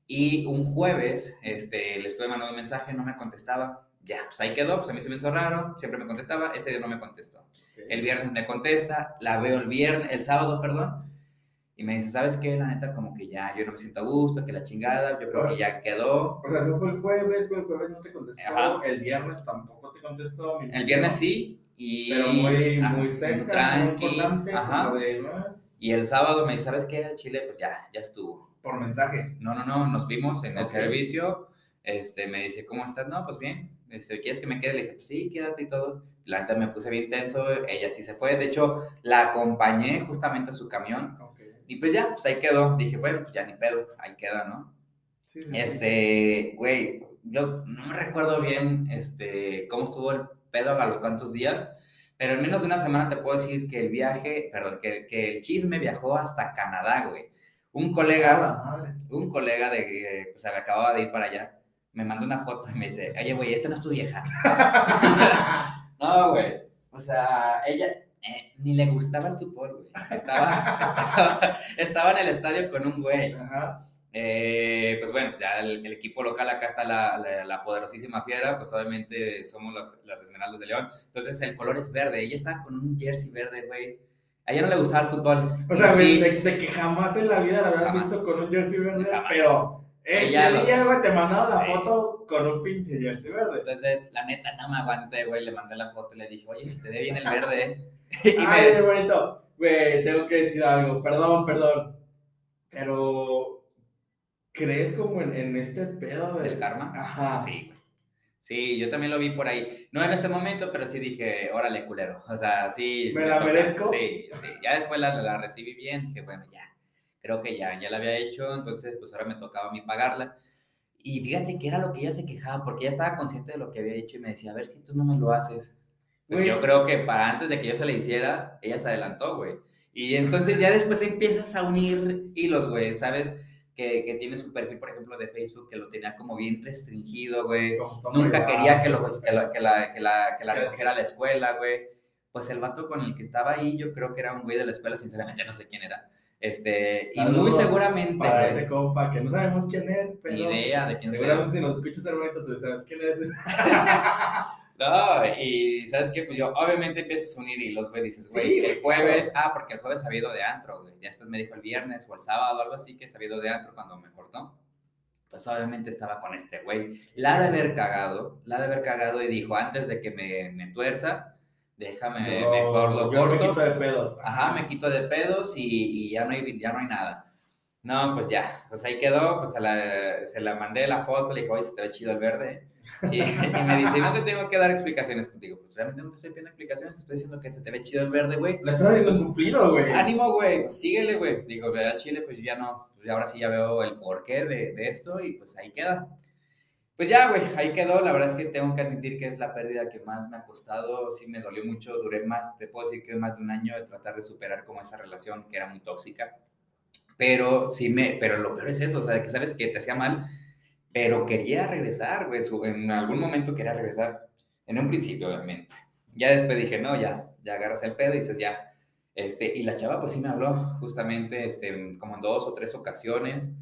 y un jueves, este, le estuve mandando un mensaje, no me contestaba. Ya, pues ahí quedó, pues a mí se me hizo raro, siempre me contestaba, ese día no me contestó. El viernes me contesta, la veo el viernes, el sábado, perdón, y me dice, ¿sabes qué? La neta, como que ya, yo no me siento a gusto, que la chingada, yo creo que ya quedó. O sea, eso fue el jueves, güey, el jueves no te contestó, Ajá. el viernes tampoco te contestó. mi El viernes sí, y... Pero muy, ah, muy muy tranqui, importante, ajá. de, ¿no? Y el sábado me dice, ¿sabes qué? El Chile, pues ya, ya estuvo. por mensaje. No, no, no, nos vimos en el Ok. servicio. Este, me dice, ¿cómo estás? No, pues bien. Este, ¿Quieres que me quede? Le dije, pues sí, quédate y todo. La neta me puse bien tenso, ella sí se fue. De hecho, la acompañé justamente a su camión. Ok. Y pues ya, pues ahí quedó. Dije, bueno, pues ya ni pedo, ahí queda, ¿no? Sí, sí. Este, güey, yo no me recuerdo bien este, cómo estuvo el pedo a los cuantos días, pero en menos de una semana te puedo decir que el viaje, perdón, que, que el chisme viajó hasta Canadá, güey. Un Ah, colega, madre. un colega de que pues, se me acababa de ir para allá, me mandó una foto y me dice, oye, güey, esta no es tu vieja. no, güey, o sea, ella eh, ni le gustaba el fútbol, güey. Estaba, estaba, estaba en el estadio con un güey. Ajá. Eh, pues bueno, pues ya el, el equipo local, acá está la, la, la poderosísima fiera, pues obviamente somos las, las Esmeraldas de León. Entonces el color es verde. Ella estaba con un jersey verde, güey. A ella no le gustaba el fútbol. O sea, sí, de, de que jamás en la vida la Jamás. visto con un jersey verde, Jamás. pero ese Ella día, güey, te mandaron la Sí. foto con un pinche jersey verde. entonces, la neta, no me aguanté, güey. Le mandé la foto y le dije, oye, si te ve bien el verde. y Ay, me, bonito. Güey, tengo que decir algo. Perdón, perdón. Pero, ¿crees como en, en este pedo de- ¿Del karma? Ajá. Sí. Sí, yo también lo vi por ahí. No en ese momento, pero sí dije, órale, culero. O sea, sí. ¿Me la toca. merezco? Sí, sí. Ya después la, la recibí bien. Dije, bueno, ya. Creo que ya, ya la había hecho. Entonces, pues ahora me tocaba a mí pagarla. Y fíjate que era lo que ella se quejaba, porque ella estaba consciente de lo que había hecho y me decía, a ver si tú no me lo haces. Pues yo creo que para antes de que yo se le hiciera, ella se adelantó, güey. Y entonces ya después empiezas a unir hilos, güey, ¿sabes? Que, que tiene su perfil, por ejemplo, de Facebook, que lo tenía como bien restringido, güey. Nunca igual, quería que, lo, que, la, que, la, que, la, que la recogiera a la escuela, güey. Pues el vato con el que estaba ahí, yo creo que era un güey de la escuela, sinceramente no sé quién era. Este, y muy seguramente, Para ese compa que no sabemos quién es, pero. ni idea de quién sea. Seguramente si nos escuchas, hermanito, tú sabes quién es. No, y ¿sabes qué? Pues yo, obviamente empiezas a unir hilos, güey, dices, güey, Sí, el jueves, ah, porque el jueves había ido de antro, güey, ya después me dijo el viernes o el sábado, algo así, que se había ido de antro cuando me cortó. Pues obviamente estaba con este güey. La de haber cagado, la de haber cagado y dijo, antes de que me, me tuerza, déjame, Yo- mejor lo yo me corto. quito de pedos. Ajá, me quito de pedos y, y ya, no hay, ya no hay nada. No, pues ya, pues ahí quedó, pues a la- se la mandé la foto, le dije, oye, se te ve chido el verde. Y, y me dice, no te tengo que dar explicaciones. Pues digo, pues realmente no te estoy pidiendo explicaciones, estoy diciendo que se te ve chido el verde, güey. Le estás Pues, cumplido, güey. Ánimo, güey, pues síguele, güey. Digo, ve a Chile, pues yo ya no, pues ahora sí ya veo el porqué de, de esto y pues ahí queda. Pues ya, güey, ahí quedó. La verdad es que tengo que admitir que es la pérdida que más me ha costado. Sí, me dolió mucho. Duré más, te puedo decir que más de un año de tratar de superar como esa relación que era muy tóxica. Pero sí me, pero lo peor es eso, o sea, de que sabes que te hacía mal, pero quería regresar, güey, en algún momento quería regresar, en un principio, obviamente. Ya después dije, no, ya, ya agarras el pedo y dices, ya, este, y la chava pues sí me habló, justamente, este, como en dos o tres ocasiones.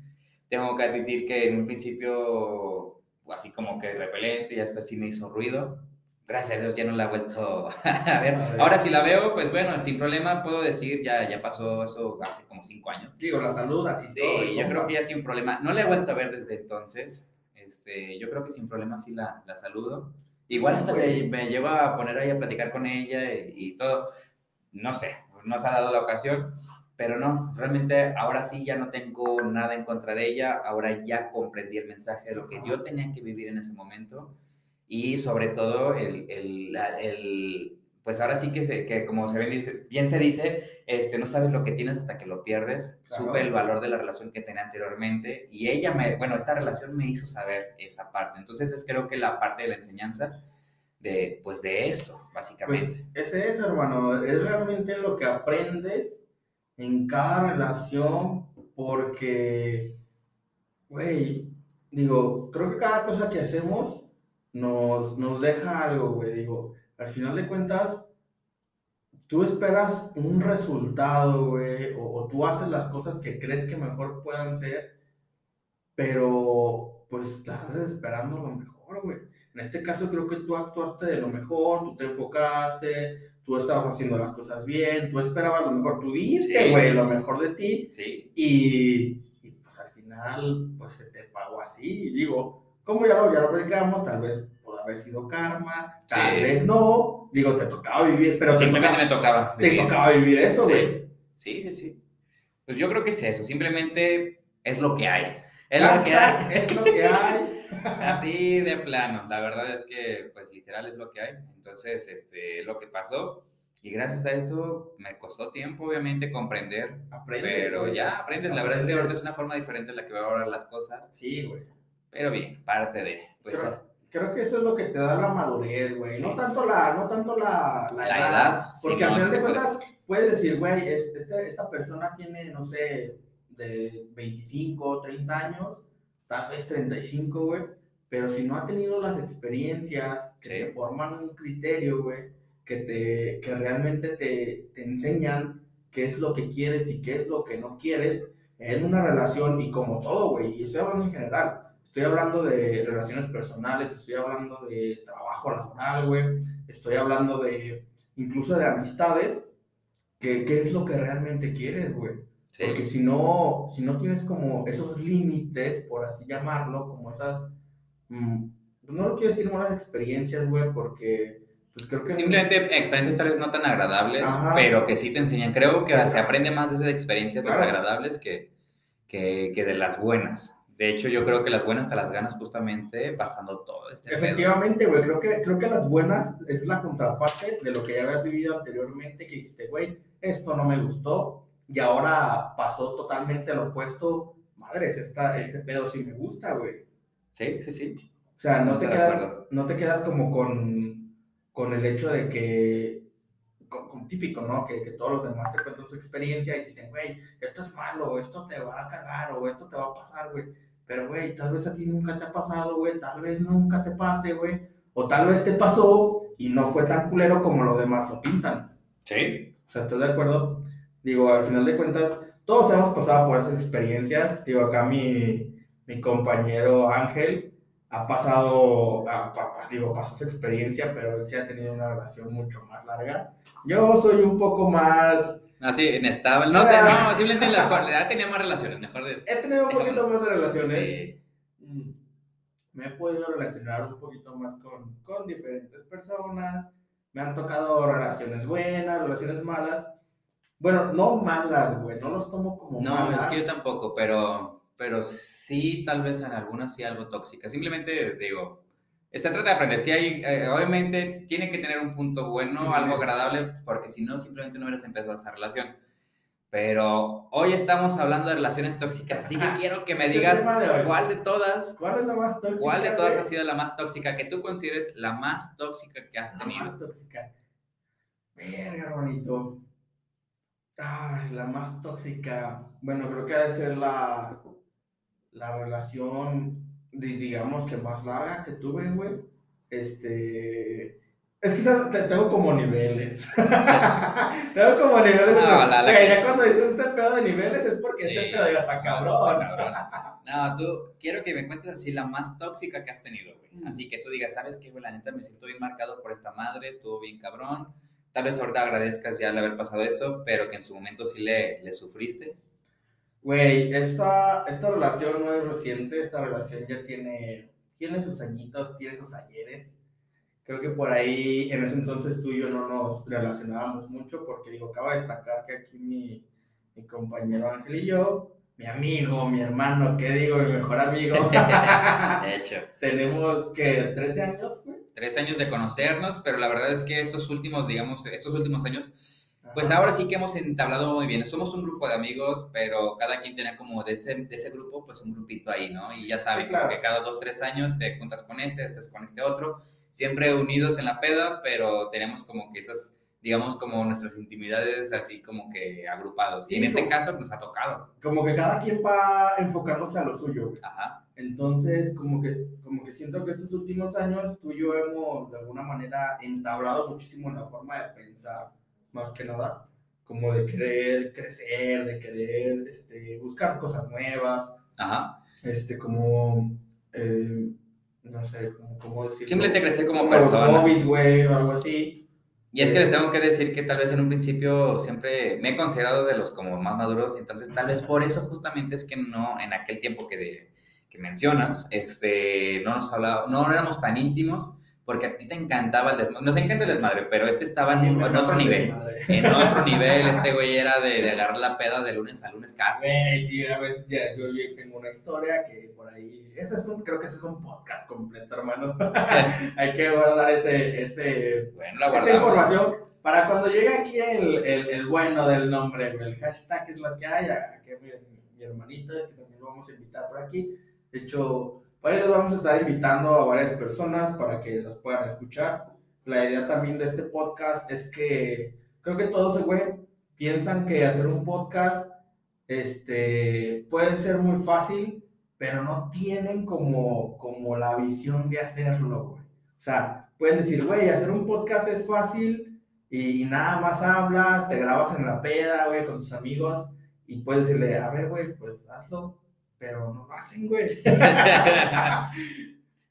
Tengo que admitir que en un principio, así como que repelente, y después sí me hizo ruido, gracias a Dios ya no la he vuelto a ver. Ahora si la veo, pues bueno, sin problema puedo decir, ya, ya pasó eso hace como cinco años. Digo, la saludas y sí. Sí, yo creo que ya sin problema. No la he vuelto a ver desde entonces. Este, yo creo que sin problema sí la, la saludo. Igual hasta me, me, lleva a poner ahí a platicar con ella y, y todo. No sé, no se ha dado la ocasión, pero no, realmente ahora sí ya no tengo nada en contra de ella. Ahora ya comprendí el mensaje de lo que yo tenía que vivir en ese momento y sobre todo el, el, el pues ahora sí que, se, que como se ven, bien se dice, este, no sabes lo que tienes hasta que lo pierdes. Supe el valor de la relación que tenía anteriormente y ella me, bueno, esta relación me hizo saber esa parte. Entonces es creo que la parte de la enseñanza de, pues de esto, básicamente. Pues es eso, hermano, es realmente lo que aprendes en cada relación porque, güey, digo, creo que cada cosa que hacemos nos, nos deja algo, güey. Digo, al final de cuentas, tú esperas un resultado, güey, o, tú haces las cosas que crees que mejor puedan ser, pero pues haces esperando lo mejor, güey. En este caso creo que tú actuaste de lo mejor, tú te enfocaste, tú estabas haciendo las cosas bien, tú esperabas lo mejor, tú diste, güey, lo mejor de ti. Sí. Y, y, pues al final, pues se te pagó así. digo, como ya lo, ya lo platicamos, tal vez pudo haber sido karma, tal vez no. Digo, te tocaba vivir, pero. Simplemente me tocaba. Vivir. Te tocaba vivir eso, güey. Sí. sí, sí, Pues yo creo que es eso, simplemente es lo que hay. Es lo que hay. Es lo que hay. Así de plano, la verdad es que, pues literal es lo que hay. Entonces, este, lo que pasó. Y gracias a eso me costó tiempo, obviamente, comprender. pero ya aprendes. La verdad es que ahora es una forma diferente en la que veo ahora las cosas. Sí, güey. Pero bien, parte de. Pues, creo, creo, que eso es lo que te da la madurez, güey. No tanto la, no tanto la, la, edad, Porque al final de cuentas puedes decir, güey, este, esta persona tiene, no sé, de 25, 30 años, tal vez 35, güey. Pero si no ha tenido las experiencias que te forman un criterio, güey, que, te, que realmente te, te enseñan qué es lo que quieres y qué es lo que no quieres en una relación y como todo, güey, y estoy hablando en general Estoy hablando de relaciones personales, estoy hablando de trabajo laboral, güey. Estoy hablando de incluso de amistades. ¿Qué, qué es lo que realmente quieres, güey? Porque si no, si no tienes como esos límites, por así llamarlo, como esas... Mm, no lo quiero decir malas experiencias, güey, porque... Pues creo que Simplemente experiencias tal vez no tan agradables, pero que sí te enseñan. Creo que se aprende más de esas experiencias desagradables que, que, que de las buenas. De hecho, yo creo que las buenas te las ganas justamente pasando todo este Efectivamente, güey. Creo que, creo que las buenas es la contraparte de lo que ya habías vivido anteriormente, que dijiste, güey, esto no me gustó, y ahora pasó totalmente lo opuesto. Madres, esta, este pedo sí me gusta, güey. Sí, sí, sí. O sea, no te, quedas, no te quedas como con, con el hecho de que, típico, ¿no? Que, que, todos los demás te cuentan su experiencia y te dicen, güey, esto es malo, esto te va a cagar, o esto te va a pasar, güey pero, güey, tal vez a ti nunca te ha pasado, güey. Tal vez nunca te pase, güey. O tal vez te pasó y no fue tan culero como los demás lo pintan. Sí. O sea, ¿estás de acuerdo? Digo, al final de cuentas, todos hemos pasado por esas experiencias. Digo, acá mi, mi compañero Ángel ha pasado, a, digo, pasó esa experiencia, pero él sí ha tenido una relación mucho más larga. Yo soy un poco más Así, inestable. No sé, no, simplemente en la escuela tenía más relaciones, mejor de. He tenido un poquito más de relaciones. Sí. Mm. Me he podido relacionar un poquito más con, con diferentes personas. Me han tocado relaciones buenas, relaciones malas. Bueno, no malas, güey, no los tomo como no, malas. No, es que yo tampoco, pero, pero sí, tal vez en algunas sí algo tóxica. Simplemente digo, se trata de aprender. Si hay, eh, obviamente, tiene que tener un punto bueno, algo agradable, porque si no, simplemente no hubieras empezado esa relación. Pero hoy estamos hablando de relaciones tóxicas, así que quiero que me digas cuál de todas. ¿Cuál es la más tóxica? ¿Cuál de todas ha sido la más tóxica que tú consideres la más tóxica que has tenido? La más tóxica. Verga, hermanito. Ay, la más tóxica. Bueno, creo que ha de ser la, la relación, di- digamos que más larga que tuve, güey. Este. Es que. Te- tengo como niveles. tengo como niveles. No, de- la- la que- ya cuando dices este pedo de niveles es porque este Sí, pedo ya está no, cabrón. está cabrón. No, tú, quiero que me cuentes así la más tóxica que has tenido, güey. Mm. Así que tú digas, ¿sabes qué, güey? La neta me siento bien marcado por esta madre, estuvo bien cabrón. Tal vez ahorita agradezcas ya el haber pasado eso, pero que en su momento sí le, le sufriste. Güey, esta, esta relación no es reciente, esta relación ya tiene, tiene sus añitos, tiene sus ayeres. Creo que por ahí, en ese entonces tú y yo no nos relacionábamos mucho, porque digo, acaba de destacar que aquí mi, mi compañero Ángel y yo, mi amigo, mi hermano, ¿qué digo? Mi mejor amigo, De hecho, tenemos que 13 años, güey. tres años de conocernos, pero la verdad es que estos últimos, digamos, estos últimos años Pues ahora sí que hemos entablado muy bien. Somos un grupo de amigos, pero cada quien tenía como de ese, de ese grupo, pues un grupito ahí, ¿no? Y ya saben, Sí, claro. como que cada dos, tres años te juntas con este, después con este otro, siempre unidos en la peda, pero tenemos como que esas, digamos, como nuestras intimidades así como que agrupados. y en este caso nos ha tocado. Como que cada quien va enfocándose a lo suyo. Ajá. Entonces, como que, como que siento que estos últimos años tú y yo hemos de alguna manera entablado muchísimo en la forma de pensar, más que nada, como de querer crecer, de querer este, buscar cosas nuevas, Ajá. este, como, eh, no sé, como, cómo decirlo. Simplemente crecer como los personas. hobbies, güey, o algo así. Y es que les tengo que decir que tal vez en un principio siempre me he considerado de los como más maduros, entonces tal vez por eso justamente es que no, en aquel tiempo que, de- que mencionas, este, no nos hablaba, no éramos tan íntimos, porque a ti te encantaba el desmadre, nos encanta el desmadre, pero este estaba en, en otro nivel, en otro nivel, este güey era de, de agarrar la peda de lunes a lunes casi. Güey, sí, a veces ya, yo, yo tengo una historia que por ahí. Ese es un, creo que ese es un podcast completo, hermano. Hay que guardar ese, ese, Bueno, la esa información para cuando llegue aquí el, el, el bueno del nombre. El hashtag es lo que hay. Aquí mi, mi hermanito, que también lo vamos a invitar por aquí. De hecho, por ahí les vamos a estar invitando a varias personas para que los puedan escuchar. La idea también de este podcast es que creo que todos, güey, piensan que hacer un podcast este, puede ser muy fácil, pero no tienen como, como la visión de hacerlo, güey. O sea, pueden decir, güey, hacer un podcast es fácil y nada más hablas, te grabas en la peda, güey, con tus amigos y puedes decirle, a ver, güey, pues hazlo, pero no lo hacen, güey.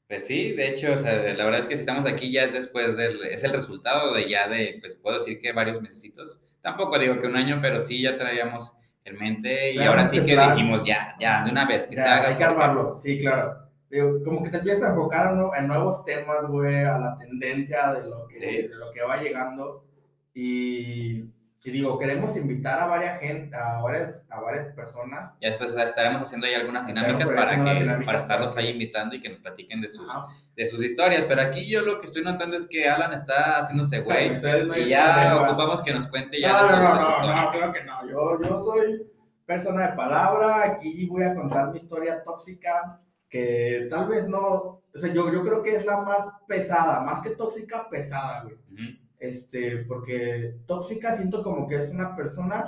Pues sí, de hecho, o sea, la verdad es que si estamos aquí ya es después del, es el resultado de ya de, pues puedo decir que varios mesecitos. Tampoco digo que un año, pero sí ya traíamos en mente y Claro, ahora sí que plan. dijimos ya, ya, de una vez, que Ya, se haga. hay que armarlo, sí, claro. Digo, como que te empiezas a enfocar en nuevos temas, güey, a la tendencia de lo que, Sí. de lo que va llegando. Y, y digo, queremos invitar a varias gente, a varias, a varias personas. Ya después estaremos haciendo ahí algunas dinámicas para, que, dinámicas para estarlos ahí invitando y que nos platiquen de sus, Ajá. de sus historias. Pero aquí yo lo que estoy notando es que Alan está haciéndose güey no y ya ocupamos que nos cuente ya No, de no, no, no, no, creo que no. Yo, yo soy persona de palabra. Aquí voy a contar mi historia tóxica, que tal vez no. O sea, yo, yo creo que es la más pesada, más que tóxica, pesada, güey. Ujú. Este, porque tóxica siento como que es una persona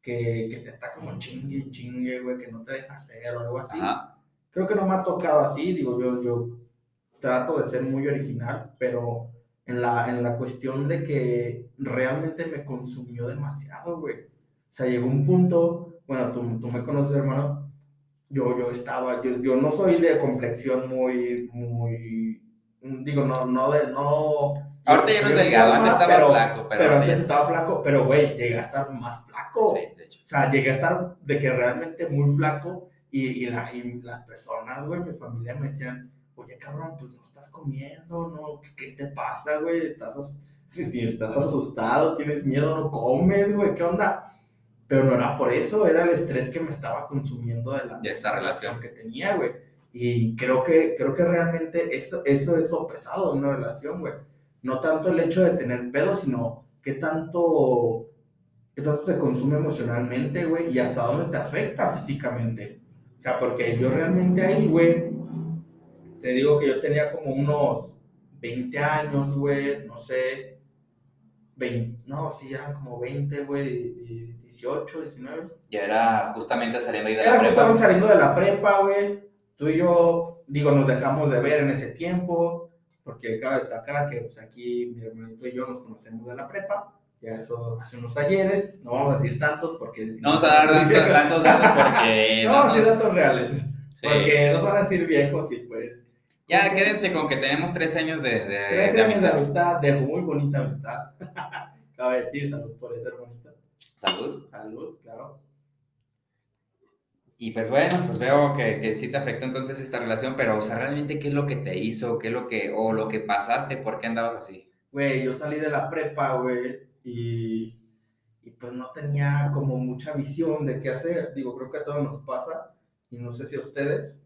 que, que te está como chingue chingue, güey, que no te deja hacer o algo así. Ajá. Creo que no me ha tocado así, digo, yo, yo trato de ser muy original, pero en la, en la cuestión de que realmente me consumió demasiado, güey. O sea, llegó un punto, bueno, tú, tú me conoces, hermano, yo, yo estaba, yo, yo no soy de complexión muy, muy, digo, no, no de, no... Ahorita ya no es delgado, antes estaba pero- flaco, pero, Pero antes ya- estaba flaco, pero güey, llegué a estar más flaco. Sí, de hecho. O sea, llegué a estar de que realmente muy flaco y, y, la- y las personas, güey, mi familia me decían, oye, cabrón, pues no estás comiendo, ¿no? ¿Qué, qué te pasa, güey? ¿Estás, si, estás asustado, tienes miedo, no comes, güey, ¿qué onda? Pero no era por eso, era el estrés que me estaba consumiendo de la De esta relación. que tenía, güey. Y creo que, creo que realmente eso, eso es lo pesado de una relación, güey. No tanto el hecho de tener pedo, sino qué tanto, qué tanto te consume emocionalmente, güey, y hasta dónde te afecta físicamente. O sea, porque yo realmente ahí, güey, te digo que yo tenía como unos 20 años, güey, no sé, 20, no, sí, eran como 20, güey, 18, 19. Ya era justamente saliendo ahí de Era la prepa. justamente saliendo de la prepa, güey. Tú y yo, digo, nos dejamos de ver en ese tiempo, porque cabe destacar que pues, aquí mi hermanito y yo nos conocemos de la prepa. Ya eso hace unos ayeres, no vamos a decir tantos porque... No vamos a dar tantos, tantos datos porque... No vamos a decir datos reales, sí. porque nos van a decir viejos y pues... Ya quédense con que tenemos tres años de, de, Tres de años de amistad. amistad, de muy bonita amistad. Cabe decir, salud por ese bonito. Salud. Salud, claro. Y pues bueno, pues veo que, que sí te afectó entonces esta relación, pero o sea, realmente qué es lo que te hizo, qué es lo que, o lo que pasaste, por qué andabas así. Güey, yo salí de la prepa, güey, y, y pues no tenía como mucha visión de qué hacer. Digo, creo que a todos nos pasa, y no sé si a ustedes.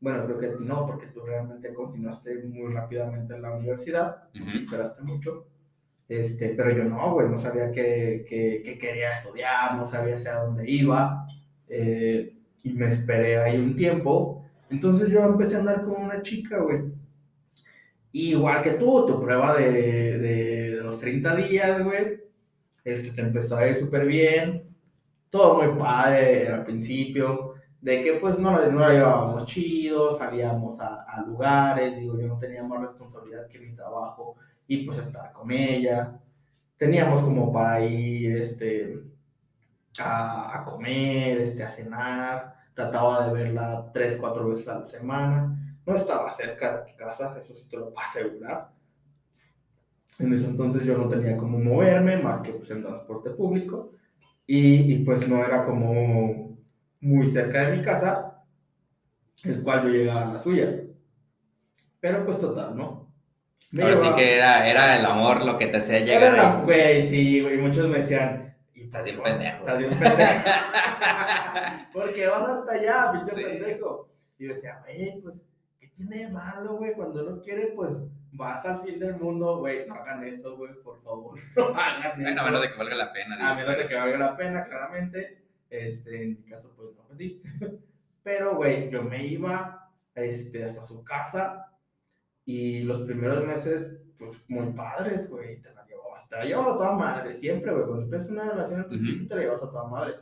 Bueno, creo que a ti no, porque tú realmente continuaste muy rápidamente en la universidad, Ujú. esperaste mucho. Este, pero yo no, güey, no sabía qué, qué- qué quería estudiar, no sabía hacia dónde iba. eh, y me esperé ahí un tiempo. Entonces yo empecé a andar con una chica, güey. Igual que tú, tu prueba de, de- los 30 días, güey. Este, te empezó a ir súper bien. Todo muy padre al principio. De que pues no, no la llevábamos chido, salíamos a, a lugares. Digo, yo no tenía más responsabilidad que mi trabajo y pues estar con ella. Teníamos como para ir este, a, a comer, este, a cenar. Trataba de verla tres, cuatro veces a la semana. No estaba cerca de mi casa, eso sí te lo puedo asegurar. En ese entonces yo no tenía cómo moverme más que pues, en transporte público. Y, y, pues no era como muy cerca de mi casa, el cual yo llegaba a la suya. Pero pues total, ¿no? Me Ahora sí llevaba- que era, era el amor lo que te hacía era llegar la- ahí. Güey, sí, güey, muchos me decían... "Y Estás bien pendejo". Estás bien pendejo. Porque vas hasta allá, pinche Sí. pendejo. Y yo decía, güey, pues, ¿qué tiene de malo, güey? Cuando uno quiere, pues, va hasta el fin del mundo, güey. No hagan eso, güey, por favor. No hagan Bueno, eso. a menos de que valga la pena. digo. A menos de que valga la pena, claramente. Este, en mi caso, pues no fue así. Pero, güey, yo me iba este, hasta su casa y los primeros meses, pues muy padres, güey. Te te la llevabas a toda madre, siempre, güey. Cuando empiezas una relación al principio, te la llevas a toda madre.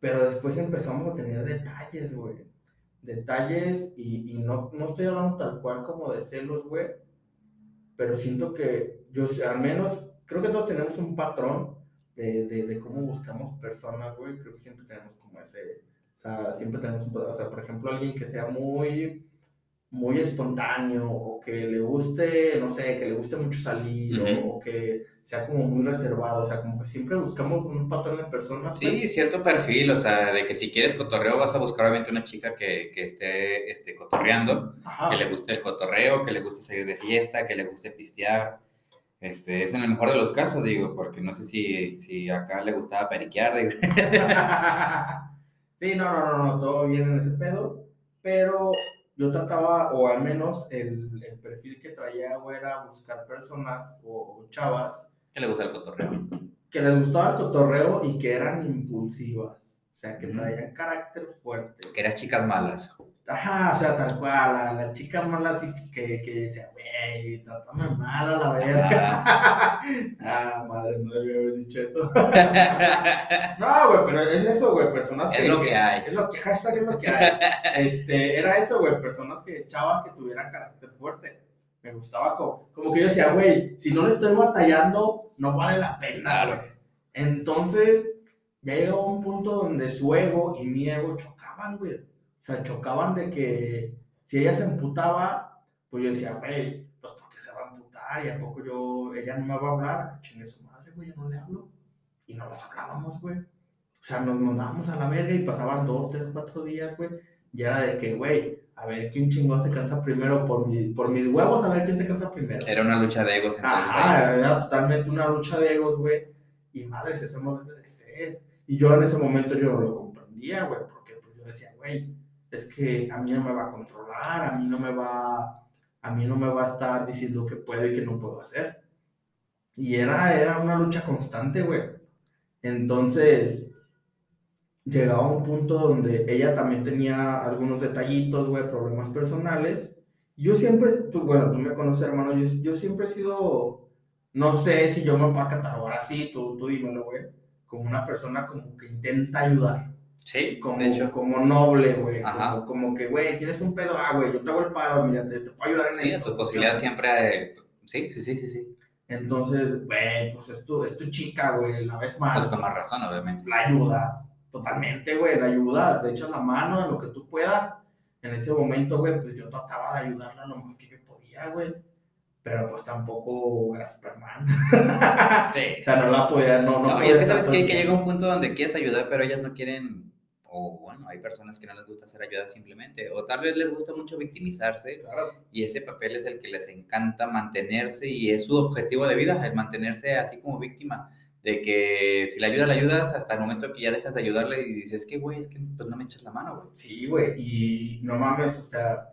Pero después empezamos a tener detalles, güey. Detalles y, y no, no estoy hablando tal cual como de celos, güey. Pero siento que yo, al menos, creo que todos tenemos un patrón de, de, de cómo buscamos personas, güey. Creo que siempre tenemos como ese, o sea, siempre tenemos un, o sea, por ejemplo, alguien que sea muy, muy espontáneo o que le guste, no sé, que le guste mucho salir o- que sea como muy reservado, o sea, como que siempre buscamos un patrón de personas. Sí, cierto perfil, o sea, de que si quieres cotorreo vas a buscar obviamente una chica que, que esté este, cotorreando, Ajá. que le guste el cotorreo, que le guste salir de fiesta, que le guste pistear. Este, es en el mejor de los casos, digo, porque no sé si, si acá le gustaba periquear, digo. sí, no, no, no, no, todo bien en ese pedo, pero yo trataba, o al menos el, el perfil que traía, era buscar personas o, o chavas que le gusta el cotorreo. que les gustaba el cotorreo y que eran impulsivas, o sea, que traían carácter fuerte. Que eras chicas malas. Ajá, o sea, tal cual, la, la chica mala así que, que decía, güey, trátame mal a la verga. ah, madre, no debía haber dicho eso. No, güey, pero es eso, güey, personas Es lo que hay. Es lo que, hashtag es lo que hay. Este, era eso, güey, personas que, chavas que tuvieran carácter fuerte. Me gustaba como, como que yo decía, güey, si no le estoy batallando, no vale la pena, güey. Entonces, ya llegó un punto donde su ego y mi ego chocaban, güey. O sea, chocaban de que si ella se emputaba, pues yo decía, güey, pues porque se va a emputar y a poco yo, ella no me va a hablar, chingue su madre, güey, yo no le hablo. Y no nos hablábamos, güey. O sea, nos mandábamos a la verga y pasaban dos, tres, cuatro días, güey. Y era de que, güey, a ver quién chingón se cansa primero por, mi, por mis huevos, a ver quién se cansa primero. Era una lucha de egos entonces ahí. Ajá, era totalmente una lucha de egos, güey. Y eso no debe de ser. Y yo en ese momento yo no lo comprendía, güey, porque pues, yo decía, güey, es que a mí no me va a controlar, a mí no me va, a mí no me va a estar diciendo que puedo y que no puedo hacer. Y era, era una lucha constante, güey. Entonces, llegaba un punto donde ella también tenía algunos detallitos, güey, problemas personales. Yo siempre, tú, bueno, tú me conoces, hermano, yo, yo siempre he sido no sé si yo me puedo catalogar así, tú, tú dímelo, güey, como una persona como que intenta ayudar. Sí, Como, de hecho. como noble, güey. Como, como que, güey, tienes un pedo, ah, güey, yo te hago el paro, mira, te, te puedo ayudar en Sí, esto. tu posibilidad siempre. Sí, sí, sí, sí, sí. Entonces, güey, pues es tu, es tu chica, güey, la ves mal. Pues con más razón, obviamente. la ayudas, totalmente, güey, la ayudas, le echas la mano en lo que tú puedas. En ese momento, güey, pues yo trataba de ayudarla lo más que yo podía, güey. Pero pues tampoco era Superman. o Sí. sea, no la podía, no, no. No, y es que sabes que, que llega un punto donde quieres ayudar, pero ellas no quieren, o bueno, hay personas que no les gusta ser ayudadas simplemente, o tal vez les gusta mucho victimizarse, Claro. y ese papel es el que les encanta mantenerse, y es su objetivo de vida, el mantenerse así como víctima, de que si la ayudas, la ayudas, hasta el momento que ya dejas de ayudarle y dices, que güey, es que pues no me echas la mano, güey. Sí, güey, y no mames, o sea,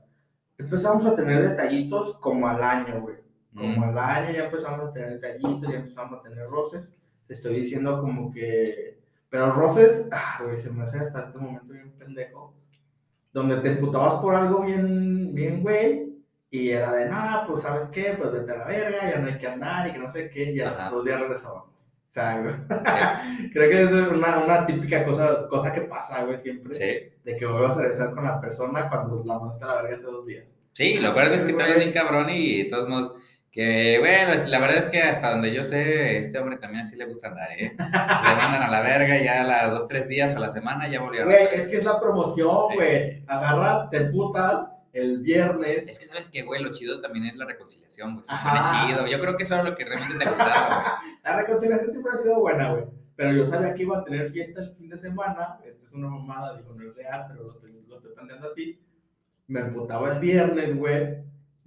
empezamos a tener detallitos como al año, güey. Como Mm, al año ya empezamos a tener detallitos, ya empezamos a tener roces. Te estoy diciendo como que... Pero roces, ah, güey, se me hace hasta este momento bien pendejo. Donde te emputabas por algo bien, bien, güey. Y era de, nada, pues, ¿sabes qué? Pues vete a la verga, ya no hay que andar y que no sé qué. Y a los dos días regresábamos. O sea, güey, creo que es una, una típica cosa, cosa que pasa, güey, siempre. Sí, De que vuelvas a regresar con la persona cuando la mandaste a la verga hace dos días. sí, lo peor es que tal vez bien cabrón y de todos modos, que bueno, es- la verdad es que hasta donde yo sé, este hombre también así le gusta andar, ¿eh? Le mandan a la verga y ya a las dos, tres días a la semana ya volvió a Güey, es que es la promoción, Sí. güey. Agarras, te putas el viernes. Es que sabes que, güey, lo chido también es la reconciliación, güey. Se pone chido. Yo creo que eso era lo que realmente te gustaba, La reconciliación siempre ha sido buena, güey. Pero yo sabía que iba a tener fiesta el fin de semana. Esta es una mamada, digo, no es real, pero lo estoy, lo estoy planteando así. Me emputaba el viernes, güey.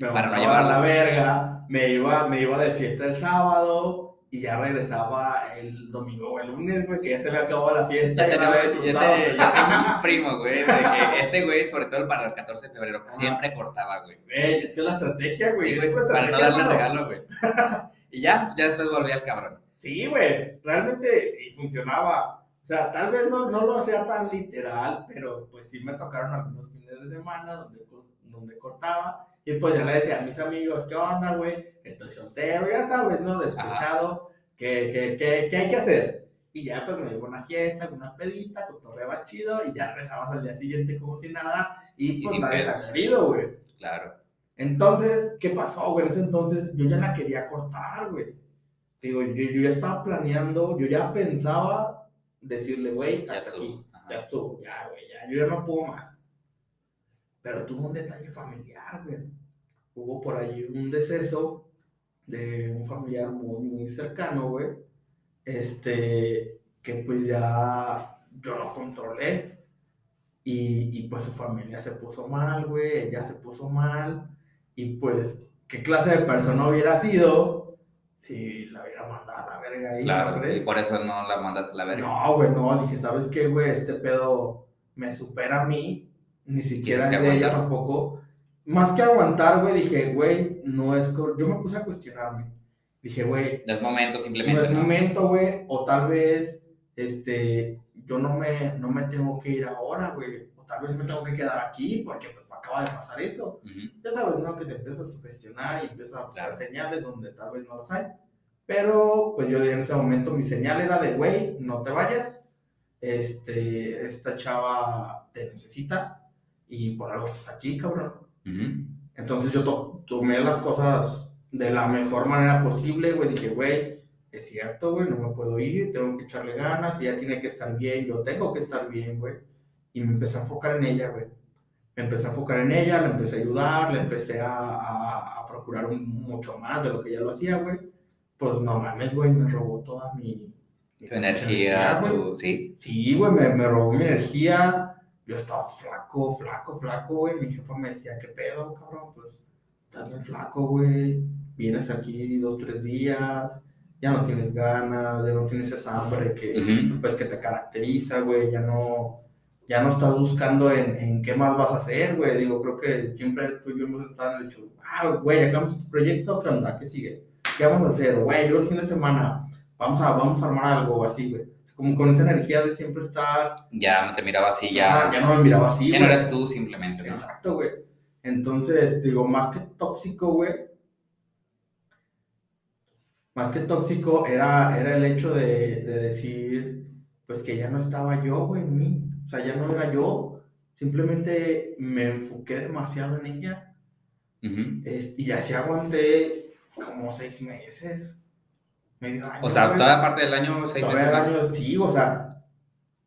Me Para no llevarla. la verga. Me iba, me iba de fiesta el sábado. Y ya regresaba el domingo o el lunes, güey, que ya se me acabó la fiesta. Ya, había yo, te- yo tengo un primo, güey, de que ese güey, sobre todo para el 14 de febrero, que siempre cortaba, güey. Güey, es que la estrategia, güey. Sí, güey, para no darle regalo, güey. Y ya, ya después volví al cabrón. Sí, güey, realmente sí funcionaba. O sea, tal vez no, no lo sea tan literal, pero pues sí me tocaron algunos fines de semana donde, donde cortaba. Y pues ya le decía a mis amigos, ¿qué onda, güey? Estoy soltero, ya sabes, ¿no? Despechado, ¿qué, qué, qué, qué hay que hacer? Y ya pues me dio una fiesta, una pedita, cotorreabas chido y ya regresabas al día siguiente como si nada. Y Y pues sin nadie se pedos. había ido, güey. Claro. Entonces, ¿qué pasó, güey? En ese entonces yo ya la quería cortar, güey. Digo, yo, yo ya estaba planeando, yo ya pensaba decirle, güey, Ya hasta estuvo. aquí, Ajá. ya estuvo, ya, güey, ya, yo ya no puedo más. Pero tuvo un detalle familiar, güey. Hubo por allí un deceso de un familiar muy, muy cercano, güey. Este, que pues ya yo lo controlé. Y, y pues su familia se puso mal, güey, ella se puso mal. Y pues, ¿qué clase de persona hubiera sido si la hubiera mandado a la verga ahí? ¿no Claro, crees? y por eso no la mandaste a la verga. No, güey, no, dije, ¿sabes qué, güey? Este pedo me supera a mí, ni siquiera que de ella tampoco. Más que aguantar, güey, dije, güey, no es... Yo me puse a cuestionarme. Dije, güey, No es momento no simplemente, es ¿no? momento, güey, o tal vez, este, yo no me, no me tengo que ir ahora, güey, o tal vez me tengo que quedar aquí porque pues me acaba de pasar eso. Ujú. Ya sabes, ¿no? Que te empiezas a sugestionar y empiezas a buscar Claro. señales donde tal vez no las hay. Pero, pues yo en ese momento mi señal era de, güey, no te vayas. Este, esta chava te necesita y por algo estás aquí, cabrón. Ujú. Entonces yo to- tomé las cosas de la mejor manera posible, güey. Dije, güey, es cierto, güey, no me puedo ir, tengo que echarle ganas, ella tiene que estar bien, yo tengo que estar bien, güey. Y me empecé a enfocar en ella, güey. Me empecé a enfocar en ella, le empecé a ayudar, le empecé a, a- a procurar un- mucho más de lo que ella lo hacía, güey. Pues no mames, güey, me robó toda mi... mi Tu energía, tu... Sí, Sí, güey, me, me robó mi energía. Yo estaba flaco, flaco, flaco, güey. Mi jefa me decía, ¿qué pedo, cabrón? Pues, estás bien flaco, güey. Vienes aquí dos, tres días. Ya no tienes ganas, ya no tienes esa hambre que, pues, que te caracteriza, güey. Ya no, ya no estás buscando en, en qué más vas a hacer, güey. Digo, creo que siempre tú y yo hemos estado en el hecho, ah, güey, acabamos este proyecto, ¿qué onda? ¿Qué sigue? ¿Qué vamos a hacer? Güey, yo el fin de semana, vamos a, vamos a armar algo así, güey. Como con esa energía de siempre estar ya te miraba así, ya, ya... ya no me miraba así, Ya no eras tú simplemente, ¿no? Exacto, güey. Entonces, digo, más que tóxico, güey. más que tóxico, era, era el hecho de, de decir, pues que ya no estaba yo, güey, en mí. O sea, ya no era yo. Simplemente me enfoqué demasiado en ella. Ujú. Es- y así aguanté como seis meses. Medio año. O sea, toda parte del año, seis meses más. año- sí, o sea,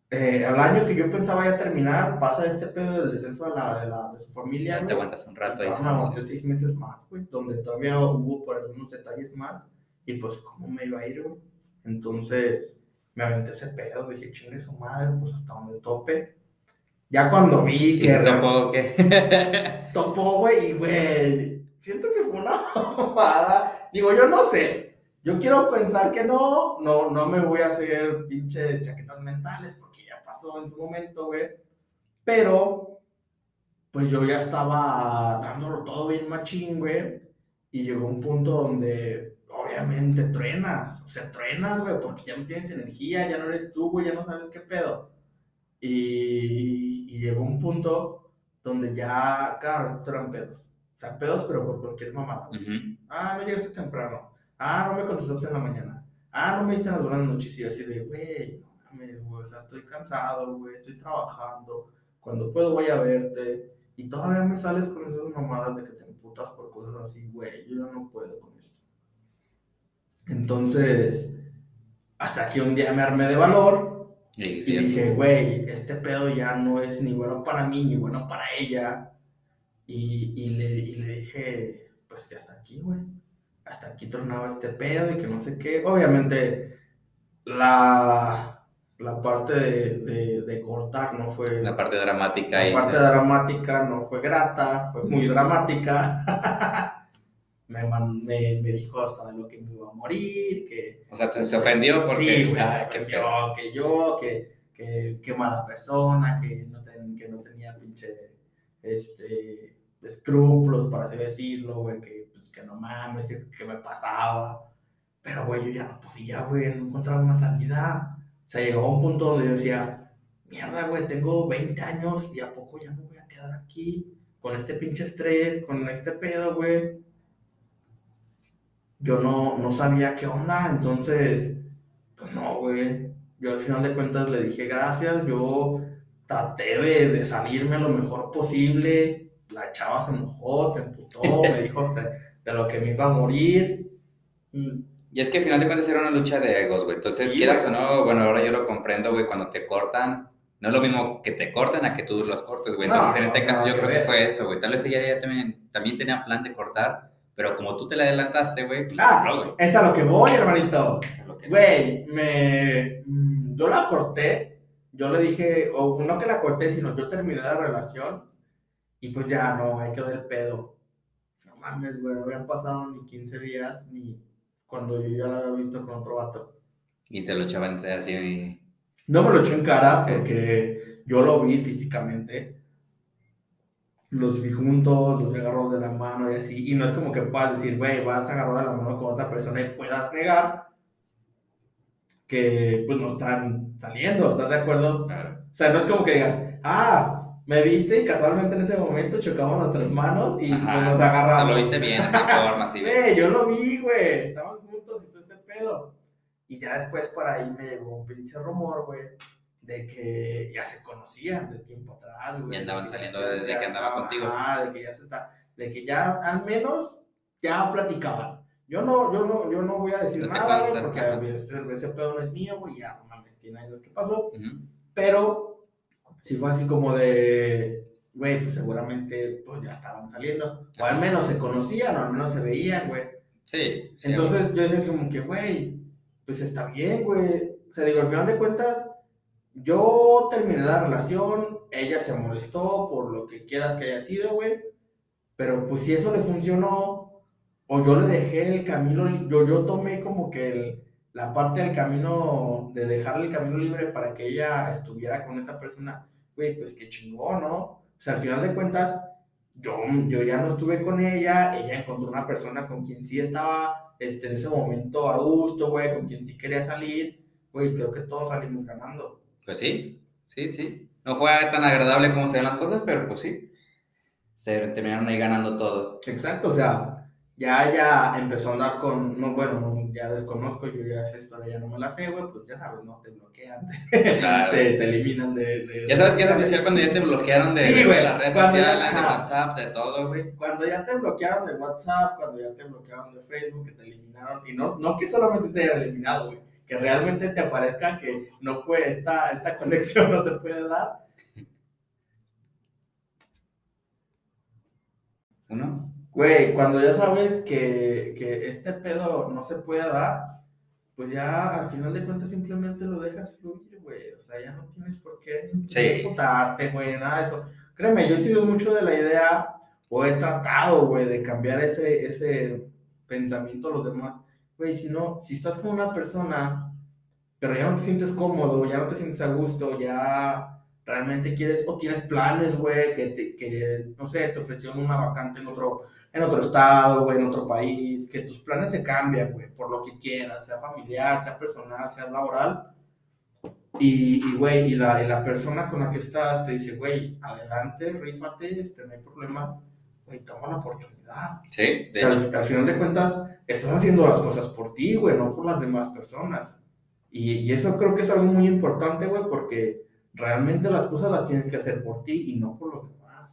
eh, al año que yo pensaba ya terminar, pasa este pedo del descenso de, la, de, la, de su familia. Ya te güey. aguantas un rato ahí. aguanté seis meses más, güey, donde todavía hubo por algunos detalles más. Y pues, ¿cómo me iba a ir, güey? Entonces, me aventé ese pedo, dije, chingue su madre, pues hasta donde tope. Ya cuando vi ¿Y que topó qué? topó, güey, y güey, siento que fue una mamada. Digo, yo no sé. Yo quiero pensar que no, no, no me voy a hacer pinches chaquetas mentales porque ya pasó en su momento, güey. Pero, pues yo ya estaba dándolo todo bien machín, güey. Y llegó un punto donde, obviamente, truenas. O sea, truenas, güey, porque ya no tienes energía, ya no eres tú, güey, ya no sabes qué pedo. Y, y llegó un punto donde ya, cada rato eran pedos. O sea, pedos, pero por cualquier mamada. güey. Ujú. Ah, no llegaste temprano. Ah, no me contestaste en la mañana. Ah, no me diste en las buenas noches. Y así de, güey, no mames, güey. O sea, estoy cansado, güey. Estoy trabajando. Cuando puedo voy a verte. Y todavía me sales con esas mamadas de que te emputas por cosas así, güey. Yo ya no puedo con esto. Entonces, hasta que un día me armé de valor Y sí, dije, güey, este pedo ya no es ni bueno para mí ni bueno para ella. Y, y le, y le dije, pues que hasta aquí, güey. Hasta aquí tornaba este pedo y que no sé qué. Obviamente, la, la parte de, de- de cortar no fue. La parte dramática la parte dramática no fue grata, fue muy dramática. me, me, me dijo hasta de lo que me iba a morir, que, O sea, se ofendió porque. Sí, güey, que feo. yo, que yo, que, que, que mala persona, que no, ten- que no tenía pinche, este, escrúpulos, para así decirlo, güey, que, que no mames, que, me pasaba. Pero, güey, yo ya no podía, güey, no encontraba una salida. O sea, llegó a un punto donde yo decía, mierda, güey, tengo 20 años y a poco ya me voy a quedar aquí con este pinche estrés, con este pedo, güey. Yo no, no sabía qué onda, entonces, pues no, güey. Yo al final de cuentas le dije gracias, yo traté de, de salirme lo mejor posible. La chava se enojó, se emputó, me dijo hasta de lo que me iba a morir. Mm, Y es que al final de cuentas era una lucha de egos, güey. Entonces, Sí, quieras o güey. no, bueno, ahora yo lo comprendo, güey, cuando te cortan. No es lo mismo que te corten a que tú los cortes, güey. No, Entonces, en este no, caso, nada yo creo que fue eso, güey. Tal vez ella ya también, también tenía plan de cortar, pero como tú te la adelantaste, güey, pues Ah, güey. es a lo que voy, hermanito. Es lo que- Güey, me. mm, Yo la corté. Yo le dije, o no que la corté, sino yo terminé la relación. Y pues ya no, ahí quedó el pedo. Mames, güey, no habían pasado ni 15 días ni cuando yo ya la había visto con otro vato. Y te lo echaban así. No me lo echó en cara Ok. porque yo lo vi físicamente. Los vi juntos, los vi agarrados de la mano y así. Y no es como que puedas decir, güey, vas agarrado de la mano con otra persona y puedas negar que pues no están saliendo, ¿estás de acuerdo? Claro. O sea, no es como que digas, ah, me viste y casualmente en ese momento chocamos nuestras manos y Ajá. pues nos O sea, agarramos. lo viste bien, así forma, así, güey. Yo lo vi, güey. Estaban juntos y todo ese pedo. Y ya después por ahí me llegó un pinche rumor, güey, de que ya se conocían de tiempo atrás, güey. Y andaban saliendo ya- desde ya que andaba contigo. ajá, de que ya se está, de que ya al menos ya platicaban. Yo no, yo no, yo no voy a decir No nada, güey, porque ese, ese pedo no es mío, güey, ya no mames, tiene años que pasó. Ujú. Pero si fue así como de, güey, pues seguramente pues ya estaban saliendo. O al menos se conocían, o al menos se veían, güey. Sí. sí, Entonces yo decía como que, güey, pues está bien, güey. O sea, digo, al final de cuentas, yo terminé la relación, ella se molestó por lo que quieras que haya sido, güey. Pero pues si eso le funcionó, o yo le dejé el camino, yo, yo tomé como que el- la parte del camino, de dejarle el camino libre para que ella estuviera con esa persona, güey, pues qué chingón, ¿no? O sea, al final de cuentas, yo, yo ya no estuve con ella, ella encontró una persona con quien sí estaba este, en ese momento a gusto, güey, con quien sí quería salir, güey, creo que todos salimos ganando. Pues sí, sí, sí. No fue tan agradable como se ven las cosas, pero pues sí. Se terminaron ahí ganando todo. Exacto, o sea, ya ella empezó a andar con, no, bueno, ya desconozco, yo ya esa historia ya no me la sé, güey, pues ya sabes, ¿no? Te bloquean, te, Claro. te, te eliminan de, de- Ya sabes que es oficial cuando ya te bloquearon de, Sí, de güey, las redes sociales, de. WhatsApp, de todo, güey. Cuando ya te bloquearon de WhatsApp, cuando ya te bloquearon de Facebook, que te eliminaron, y no, no que solamente te hayan eliminado, güey, que realmente te aparezca que no puede, esta, esta conexión no se puede dar. ¿Uno? Güey, cuando ya sabes que, que este pedo no se puede dar, pues ya al final de cuentas simplemente lo dejas fluir, güey. O sea, ya no tienes por qué ni Sí. imputarte, güey, nada de eso. Créeme, yo he sido mucho de la idea, o he tratado, güey, de cambiar ese, ese pensamiento a los demás. Güey, si no, si estás con una persona, pero ya no te sientes cómodo, ya no te sientes a gusto, ya realmente quieres, o tienes planes, güey, que, te- que, no sé, te ofrecieron una vacante en otro, en otro estado, güey, en otro país, que tus planes se cambian, güey, por lo que quieras, sea familiar, sea personal, sea laboral. Y, y, güey, y la, y la persona con la que estás te dice, güey, adelante, rífate, este, no hay problema, güey, toma la oportunidad. Sí, O de sea, hecho. al, al final de cuentas, estás haciendo las cosas por ti, güey, no por las demás personas. Y, y eso creo que es algo muy importante, güey, porque realmente las cosas las tienes que hacer por ti y no por los demás.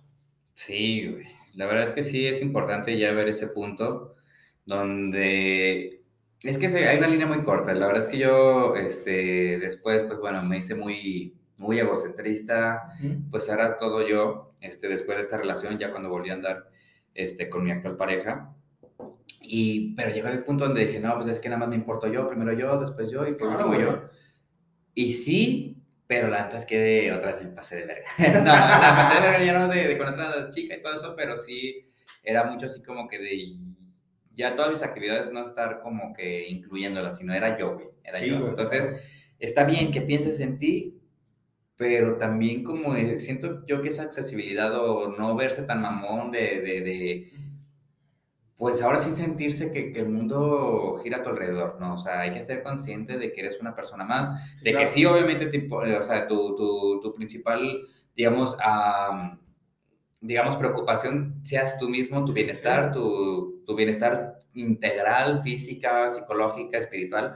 Sí, güey. La verdad es que sí es importante ya ver ese punto donde es que hay una línea muy corta. La verdad es que yo, este, después, pues bueno, me hice muy, muy egocentrista. Pues ahora todo yo, este, después de esta relación, ya cuando volví a andar, este, con mi actual pareja. Y, pero llegó el punto donde dije, no, pues es que nada más me importo yo, primero yo, después yo y por Claro, último yo. Y sí, pero la neta es que de- otra vez me pasé de verga. no, o sea, pasé de verga ya no de, de con otra chica y todo eso, pero sí era mucho así como que de ya todas mis actividades no estar como que incluyéndolas, sino era yo, güey, era Sí, yo. güey, Entonces, está bien que pienses en ti, pero también como siento yo que esa accesibilidad o no verse tan mamón de, de, de pues ahora sí sentirse que, que el mundo gira a tu alrededor, ¿no? O sea, hay que ser consciente de que eres una persona más, de que sí, obviamente, te o sea, tu, tu, tu principal, digamos, am, digamos, preocupación seas tú mismo, tu bienestar, tu, tu bienestar integral, física, psicológica, espiritual.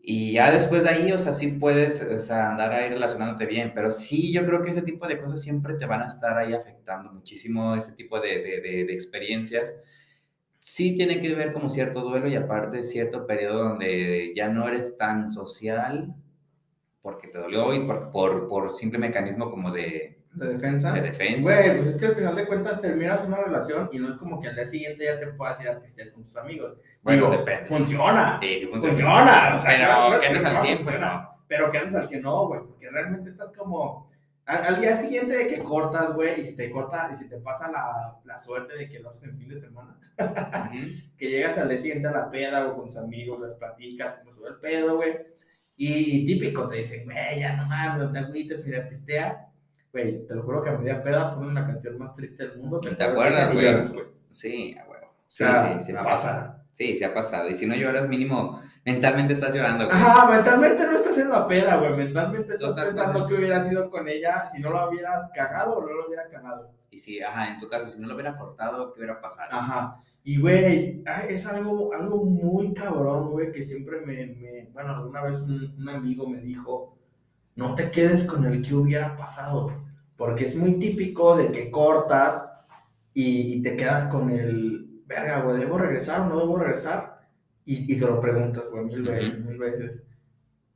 Y ya después de ahí, o sea, sí puedes, o sea, andar ahí relacionándote bien, pero sí, yo creo que ese tipo de cosas siempre te van a estar ahí afectando muchísimo, ese tipo de, de, de, de experiencias. Sí tiene que ver como cierto duelo y aparte cierto periodo donde ya no eres tan social porque te dolió y por, por, por simple mecanismo como de, de defensa. de defensa. Güey, pues es que al final de cuentas terminas una relación y no es como que al día siguiente ya te puedas ir a pistear con tus amigos. Bueno, Digo, depende. Funciona. Sí, sí funciona. Funciona. O sea, Pero que andes al no, 100, pues no. Pero que andes al 100, no, güey, porque realmente estás como... Al, al día siguiente de que cortas, güey, y si te corta, y si te pasa la, la suerte de que lo haces en fin de semana, que llegas al día siguiente a la peda o con tus amigos, las platicas, como sube el pedo, güey, y típico te dicen, güey, ya no mames, no te agüites, mira, pistea. Güey, te lo juro que a media peda ponen la canción más triste del mundo. ¿Te acuerdas, güey? Sí, a huevo. Sí, sea, sí, ha pasa. pasado. Sí, sí ha pasado. Y si no lloras, mínimo, mentalmente estás llorando, güey. Ajá, mentalmente no estás en la peda, güey. Mentalmente estás, estás pensando que hubiera sido con ella si no lo hubieras cagado o no lo hubiera cagado. Y si, ajá, en tu caso, si no lo hubiera cortado, ¿qué hubiera pasado? Ajá. Y, güey, es algo, algo muy cabrón, güey, que siempre me, me- Bueno, alguna vez un, un amigo me dijo, no te quedes con el que hubiera pasado, porque es muy típico de que cortas y, y te quedas con el, verga, güey, ¿debo regresar o no debo regresar? Y, y te lo preguntas, güey, mil veces, mil veces.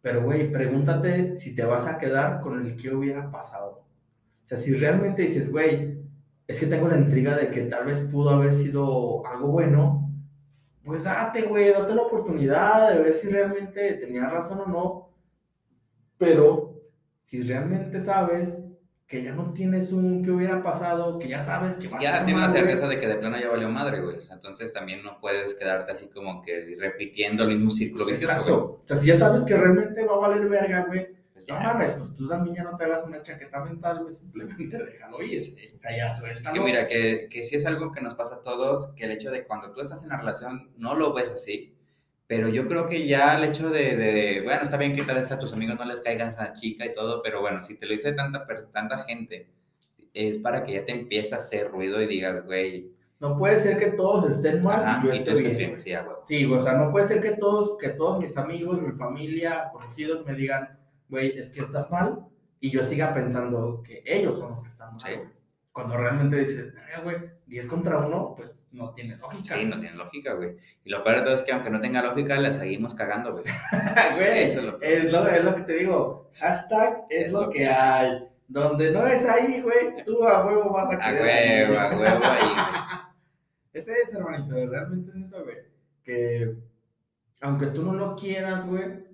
Pero, güey, pregúntate si te vas a quedar con el que hubiera pasado. O sea, si realmente dices, güey, es que tengo la intriga de que tal vez pudo haber sido algo bueno, pues date, güey, date la oportunidad de ver si realmente tenías razón o no. Pero si realmente sabes que ya no tienes un que hubiera pasado, que ya sabes que va a Ya tienes la certeza de que de plano ya valió madre, güey. O sea, entonces también no puedes quedarte así como que repitiendo el mismo círculo vicioso, güey. Exacto. O sea, si ya sabes que realmente va a valer verga, güey, Pues no ya. mames, pues tú también ya no te hagas una chaqueta mental, güey, simplemente déjalo ir. Sí. O sea, ya suéltalo. Que mira, que, que sí es algo que nos pasa a todos, que el hecho de cuando tú estás en la relación no lo ves así, pero yo creo que ya el hecho de, de- bueno, está bien que tal vez a tus amigos no les caiga esa chica y todo, pero bueno, si te lo dice tanta, tanta gente, es para que ya te empiece a hacer ruido y digas, güey, no puede ser que todos estén mal Ajá, y yo esté bien. bien, sí, a huevo. Sí, o sea, no puede ser que todos, que todos mis amigos, mi familia, conocidos me digan, güey, es que estás mal, y yo siga pensando que ellos son los que están mal. Sí. güey. Cuando realmente dices, "Verga, güey, 10 contra 1, pues no tiene lógica. Sí, no tiene lógica, güey. Y lo peor de todo es que aunque no tenga lógica, la seguimos cagando, güey. Güey, Eso es lo es lo, es lo que te digo. Hashtag es, Es lo, lo que que hay. Donde no es ahí, güey, tú a huevo vas a A querer. huevo, a ahí. huevo ahí, güey. Ese es, hermanito, realmente es eso, güey. Que aunque tú no lo quieras, güey,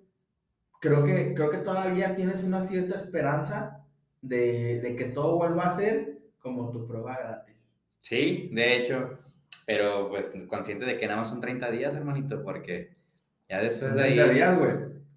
creo que, creo que todavía tienes una cierta esperanza de, de que todo vuelva a ser como tu prueba gratis. Sí, de hecho, pero pues consciente de que nada más son 30 días, hermanito, porque ya después de ahí, 30 días, güey.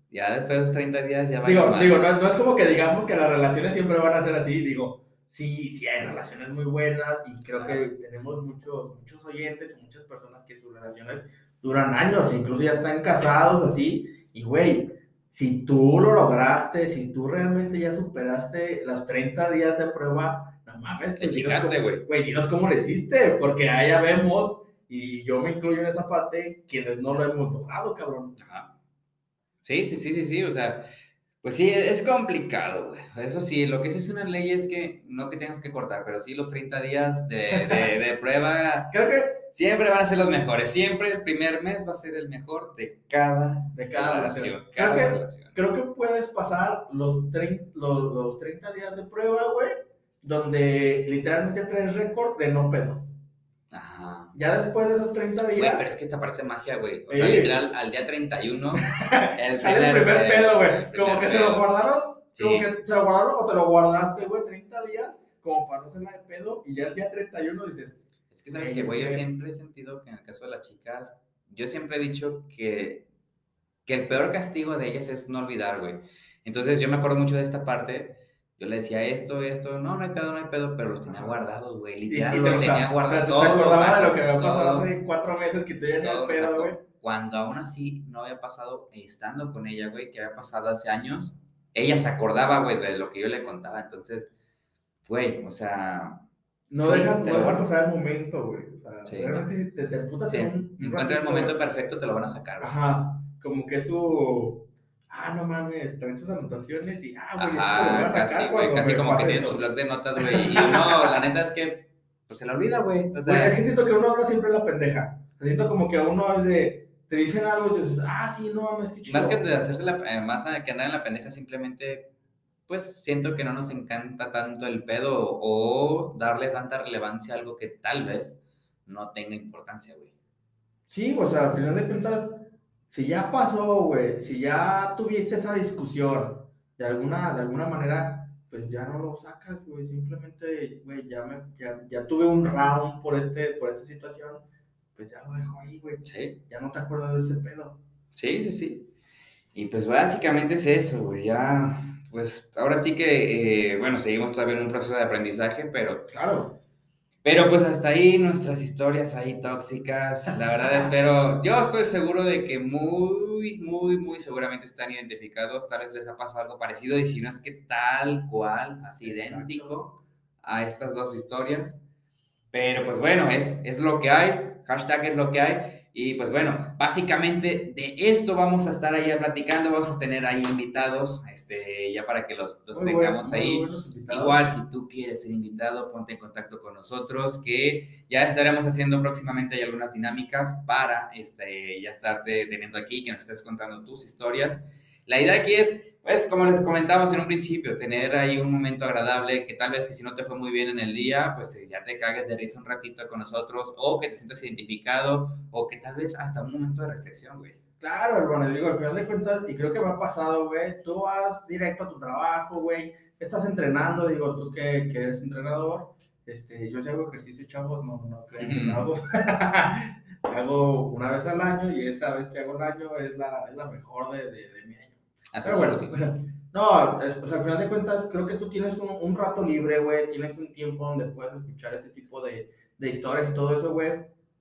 ya después de los 30 días ya va Digo, mal. digo no, no es como que digamos que las relaciones siempre van a ser así, digo, sí, sí hay relaciones muy buenas y creo que tenemos muchos, muchos oyentes y muchas personas que sus relaciones duran años, incluso ya están casados así, y güey, si tú lo lograste, si tú realmente ya superaste los 30 días de prueba, no mames, Le dinos chingaste, güey. Güey, dinos cómo le hiciste, porque ya vemos, y yo me incluyo en esa parte, quienes no lo hemos logrado, cabrón. Ajá. Sí, sí, sí, sí, sí, o sea, pues sí, es complicado, güey. Eso sí, lo que sí es una ley es que no que tengas que cortar, pero sí los 30 días de, de, de prueba Creo que siempre van a ser los mejores. Siempre el primer mes va a ser el mejor de cada, de cada relación. relación. Cada Creo que- relación. creo que puedes pasar los, los, los 30 días de prueba, güey, donde literalmente traes récord de no pedos. Ajá. Ya después de esos 30 Güey, días, pero es que te parece magia, güey. O sea, literal, al día 31, el sale el primer pedo, güey. Como que se lo pedo. guardaron, Sí. como que se lo guardaron o te lo guardaste, güey, 30 días, como para no hacerla de pedo, y ya el día 31 dices, Es que sabes Güey, que, güey, yo que- siempre he sentido que en el caso de las chicas, yo siempre he dicho que, que el peor castigo de ellas es no olvidar, güey. Entonces yo me acuerdo mucho de esta parte. Yo le decía esto, esto, no, no hay pedo, no hay pedo, pero los tenía guardados, güey. Literal, te lo lo tenía sa- guardado o sea, todo. se acordaba de lo que había pasado todo, hace cuatro meses que todo el pedo, güey. Cuando aún así no había pasado estando con ella, güey, que había pasado hace años, ella se acordaba, güey, de lo que yo le contaba. Entonces, güey, o sea, No Sí, dejan, te no pasar el momento, güey. O sea, Sí, realmente si te, te emputas sí, en un, encuentra el momento perfecto, te lo van a sacar, güey. Ajá, como que su. Ah, no mames, traen sus anotaciones y. Ah, güey, a Ajá, casi, güey, casi como que pase tiene esto. su blog de notas, güey. Y uno, la neta es que, pues se la olvida, güey. O es que siento que uno habla siempre la pendeja. Siento como que uno es de. Te dicen algo y dices, ah, sí, no mames, qué chido. más que de hacerse la, eh, más a- que andar en la pendeja, simplemente, pues siento que no nos encanta tanto el pedo o darle tanta relevancia a algo que tal vez no tenga importancia, güey. Sí, o sea, al final de cuentas, si ya pasó, güey, si ya tuviste esa discusión, de alguna, de alguna manera, pues ya no lo sacas, güey. Simplemente, güey, ya, me, ya, ya tuve un round por, este, por esta situación, pues ya lo dejo ahí, güey. Sí, Ya no te acuerdas de ese pedo. sí, sí, sí. Y pues básicamente es eso, güey. Ya, pues ahora sí que, eh, bueno, seguimos todavía en un proceso de aprendizaje, pero Claro. Pero pues hasta ahí nuestras historias ahí tóxicas. La verdad espero, yo estoy seguro de que muy, muy, muy seguramente están identificados. Tal vez les ha pasado algo parecido y si no es que tal cual, así Exacto. idéntico a estas dos historias. Pero pues bueno, es, es lo que hay. Hashtag es lo que hay. Y pues bueno, básicamente de esto vamos a estar ahí platicando. Vamos a tener ahí invitados, este, ya para que los, tengamos ahí. Igual, si tú quieres ser invitado, ponte en contacto con nosotros, que ya estaremos haciendo próximamente hay algunas dinámicas para este, ya estarte teniendo aquí, que nos estés contando tus historias. La idea aquí es, pues, como les comentamos en un principio, tener ahí un momento agradable, que tal vez que si no te fue muy bien en el día, pues eh, ya te cagues de risa un ratito con nosotros, o que te sientas identificado, o que tal vez hasta un momento de reflexión, güey. Claro, hermano, digo, al final de cuentas, y creo que me ha pasado, güey, tú vas directo a tu trabajo, güey, estás entrenando, digo, tú que, que eres entrenador, este, yo si hago ejercicio, chavos, no, no creen que lo hago, hago una vez al año, y esa vez que hago el año es la, es la mejor de, de, de mi año. Pero bueno, no, es- o sea, al final de cuentas, creo que tú tienes un, un rato libre, güey, tienes un tiempo donde puedes escuchar ese tipo de, de historias y todo eso, güey.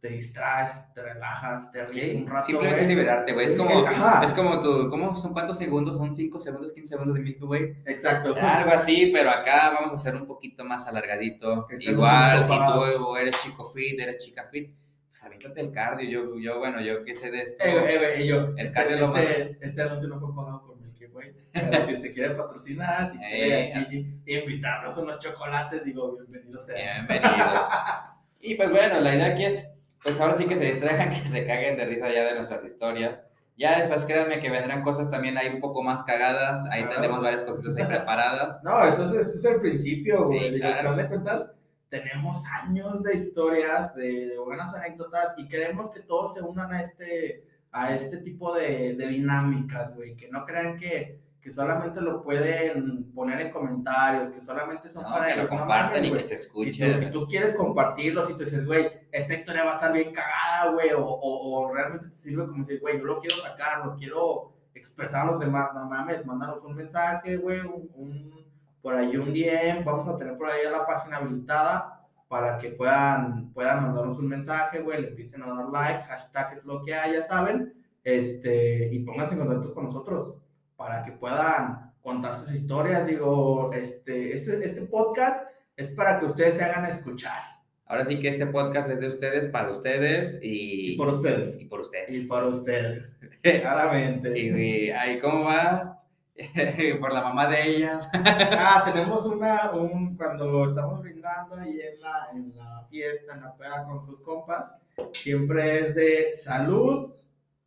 te distraes, te relajas, te ríes un rato. Simplemente güey. liberarte, güey. Es como, Ajá. es como tu, ¿cómo son cuántos segundos? ¿Son 5 segundos, 15 segundos de Milky Way? Exacto. Algo así, pero acá vamos a hacer un poquito más alargadito. Que Igual, si tú eres chico fit, eres chica fit, pues aviéntate el cardio. Yo, yo bueno, yo qué sé de esto. Eh, eh, yo, El este, cardio es lo este, este anuncio no fue pagado por Way. Pero si se quiere patrocinar, si quiere Eh. aquí invitarnos unos chocolates, digo, bienvenidos sean. Bienvenidos. y pues bueno, la idea aquí es, pues ahora sí que se distraigan, que se caguen de risa ya de nuestras historias. Ya después créanme que vendrán cosas también ahí un poco más cagadas. Ahí Claro. tendremos varias cositas ahí preparadas. No, eso es, eso es el principio, güey. Claro. de cuentas, tenemos años de historias, de, de buenas anécdotas, y queremos que todos se unan a este, a este tipo de, de dinámicas, güey. Que no crean que, que solamente lo pueden poner en comentarios, que solamente son No, para que lo ellos. Compartan y que se Si escuche. tú, si tú quieres compartirlo, si tú dices, güey, esta historia va a estar bien cagada, güey, o, o, o realmente te sirve como decir, güey, yo lo quiero sacar, lo quiero expresar a los demás, no mames, mándanos un mensaje, güey, un, un- por ahí un DM, vamos a tener por ahí la página habilitada para que puedan, puedan mandarnos un mensaje, güey, le empiecen a dar like, hashtag es lo que hay, ya saben, este, y pónganse en contacto con nosotros para que puedan contar sus historias, digo, este, este, este podcast es para que ustedes se hagan escuchar. Ahora sí que este podcast es de ustedes, para ustedes y, Y por ustedes. y por ustedes. Y para ustedes. Claramente. Y, ahí, ¿cómo va? por la mamá de ellas. Ah, tenemos una, un, cuando estamos brindando ahí en la, en la fiesta, en la peda con sus compas, siempre es de salud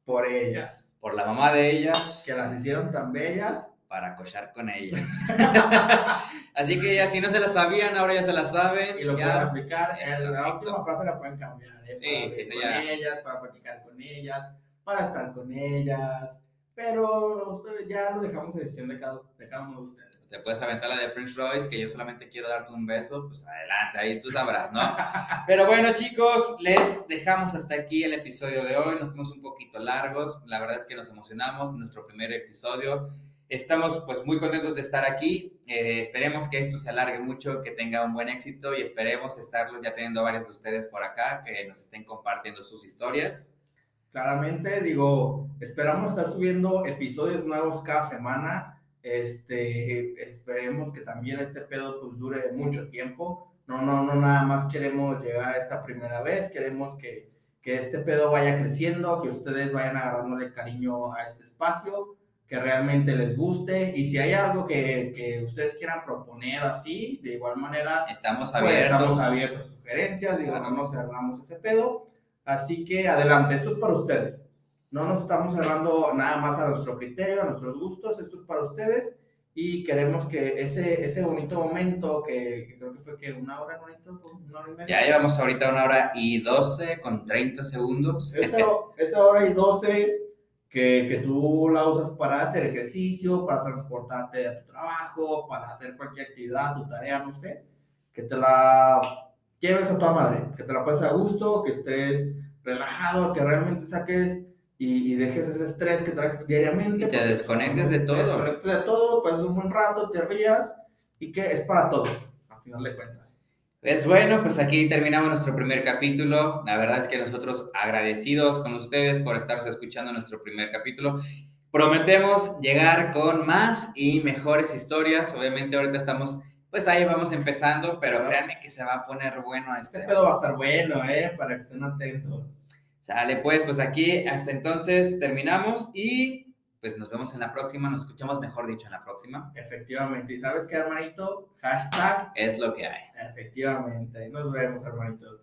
por ellas, Por la mamá de ellas. que las hicieron tan bellas. Para cochar con ellas. Así que ya si no se la sabían, ahora ya se la saben. Y lo ya. pueden aplicar. es la correcto. última frase la pueden cambiar, ¿eh? Sí, para sí, con ya. ellas, para platicar con ellas, para estar con ellas. Pero ustedes ya lo dejamos a decisión de cada, de cada uno de ustedes. Te puedes aventar la de Prince Royce, que yo solamente quiero darte un beso, pues adelante, ahí tú sabrás, ¿no? Pero bueno, chicos, les dejamos hasta aquí el episodio de hoy. Nos fuimos un poquito largos. La verdad es que nos emocionamos. Nuestro primer episodio. Estamos pues muy contentos de estar aquí. Eh, esperemos que esto se alargue mucho, que tenga un buen éxito y esperemos estarlos ya teniendo a varios de ustedes por acá que nos estén compartiendo sus historias. Claramente, digo, esperamos estar subiendo episodios nuevos cada semana. Este, esperemos que también este pedo pues dure mucho tiempo. No, no, no, nada más queremos llegar a esta primera vez. Queremos que, que este pedo vaya creciendo, que ustedes vayan agarrándole cariño a este espacio, que realmente les guste. Y si hay algo que, que ustedes quieran proponer así, de igual manera, Estamos pues, abiertos. estamos abiertos a sugerencias, digo, Claro. no cerramos ese pedo. Así que adelante, esto es para ustedes. No nos estamos cerrando nada más a nuestro criterio, a nuestros gustos, esto es para ustedes. Y queremos que ese, ese bonito momento, que, que creo que fue que una hora, bonito, una hora y media. Ya llevamos ahorita una hora y 12 con 30 segundos. Esa, esa hora y 12 que, que tú la usas para hacer ejercicio, para transportarte a tu trabajo, para hacer cualquier actividad, tu tarea, no sé, que te la lleves a toda madre, que te la pases a gusto, que estés relajado, que realmente saques y, y dejes ese estrés que traes diariamente. Y te desconectes de te todo. desconectes de todo, pases un buen rato, te rías y que es para todos, al final de cuentas. Pues bueno, pues aquí terminamos nuestro primer capítulo. La verdad es que nosotros agradecidos con ustedes por estaros escuchando nuestro primer capítulo. Prometemos llegar con más y mejores historias. Obviamente ahorita estamos, pues ahí vamos empezando, pero créanme que se va a poner bueno Este este. pedo va a estar bueno, ¿eh? Para que estén atentos. Sale pues, pues aquí hasta entonces terminamos y pues nos vemos en la próxima, nos escuchamos mejor dicho en la próxima. Efectivamente. ¿Y sabes qué, hermanito? Hashtag Es lo que hay. Efectivamente. Nos vemos, hermanitos.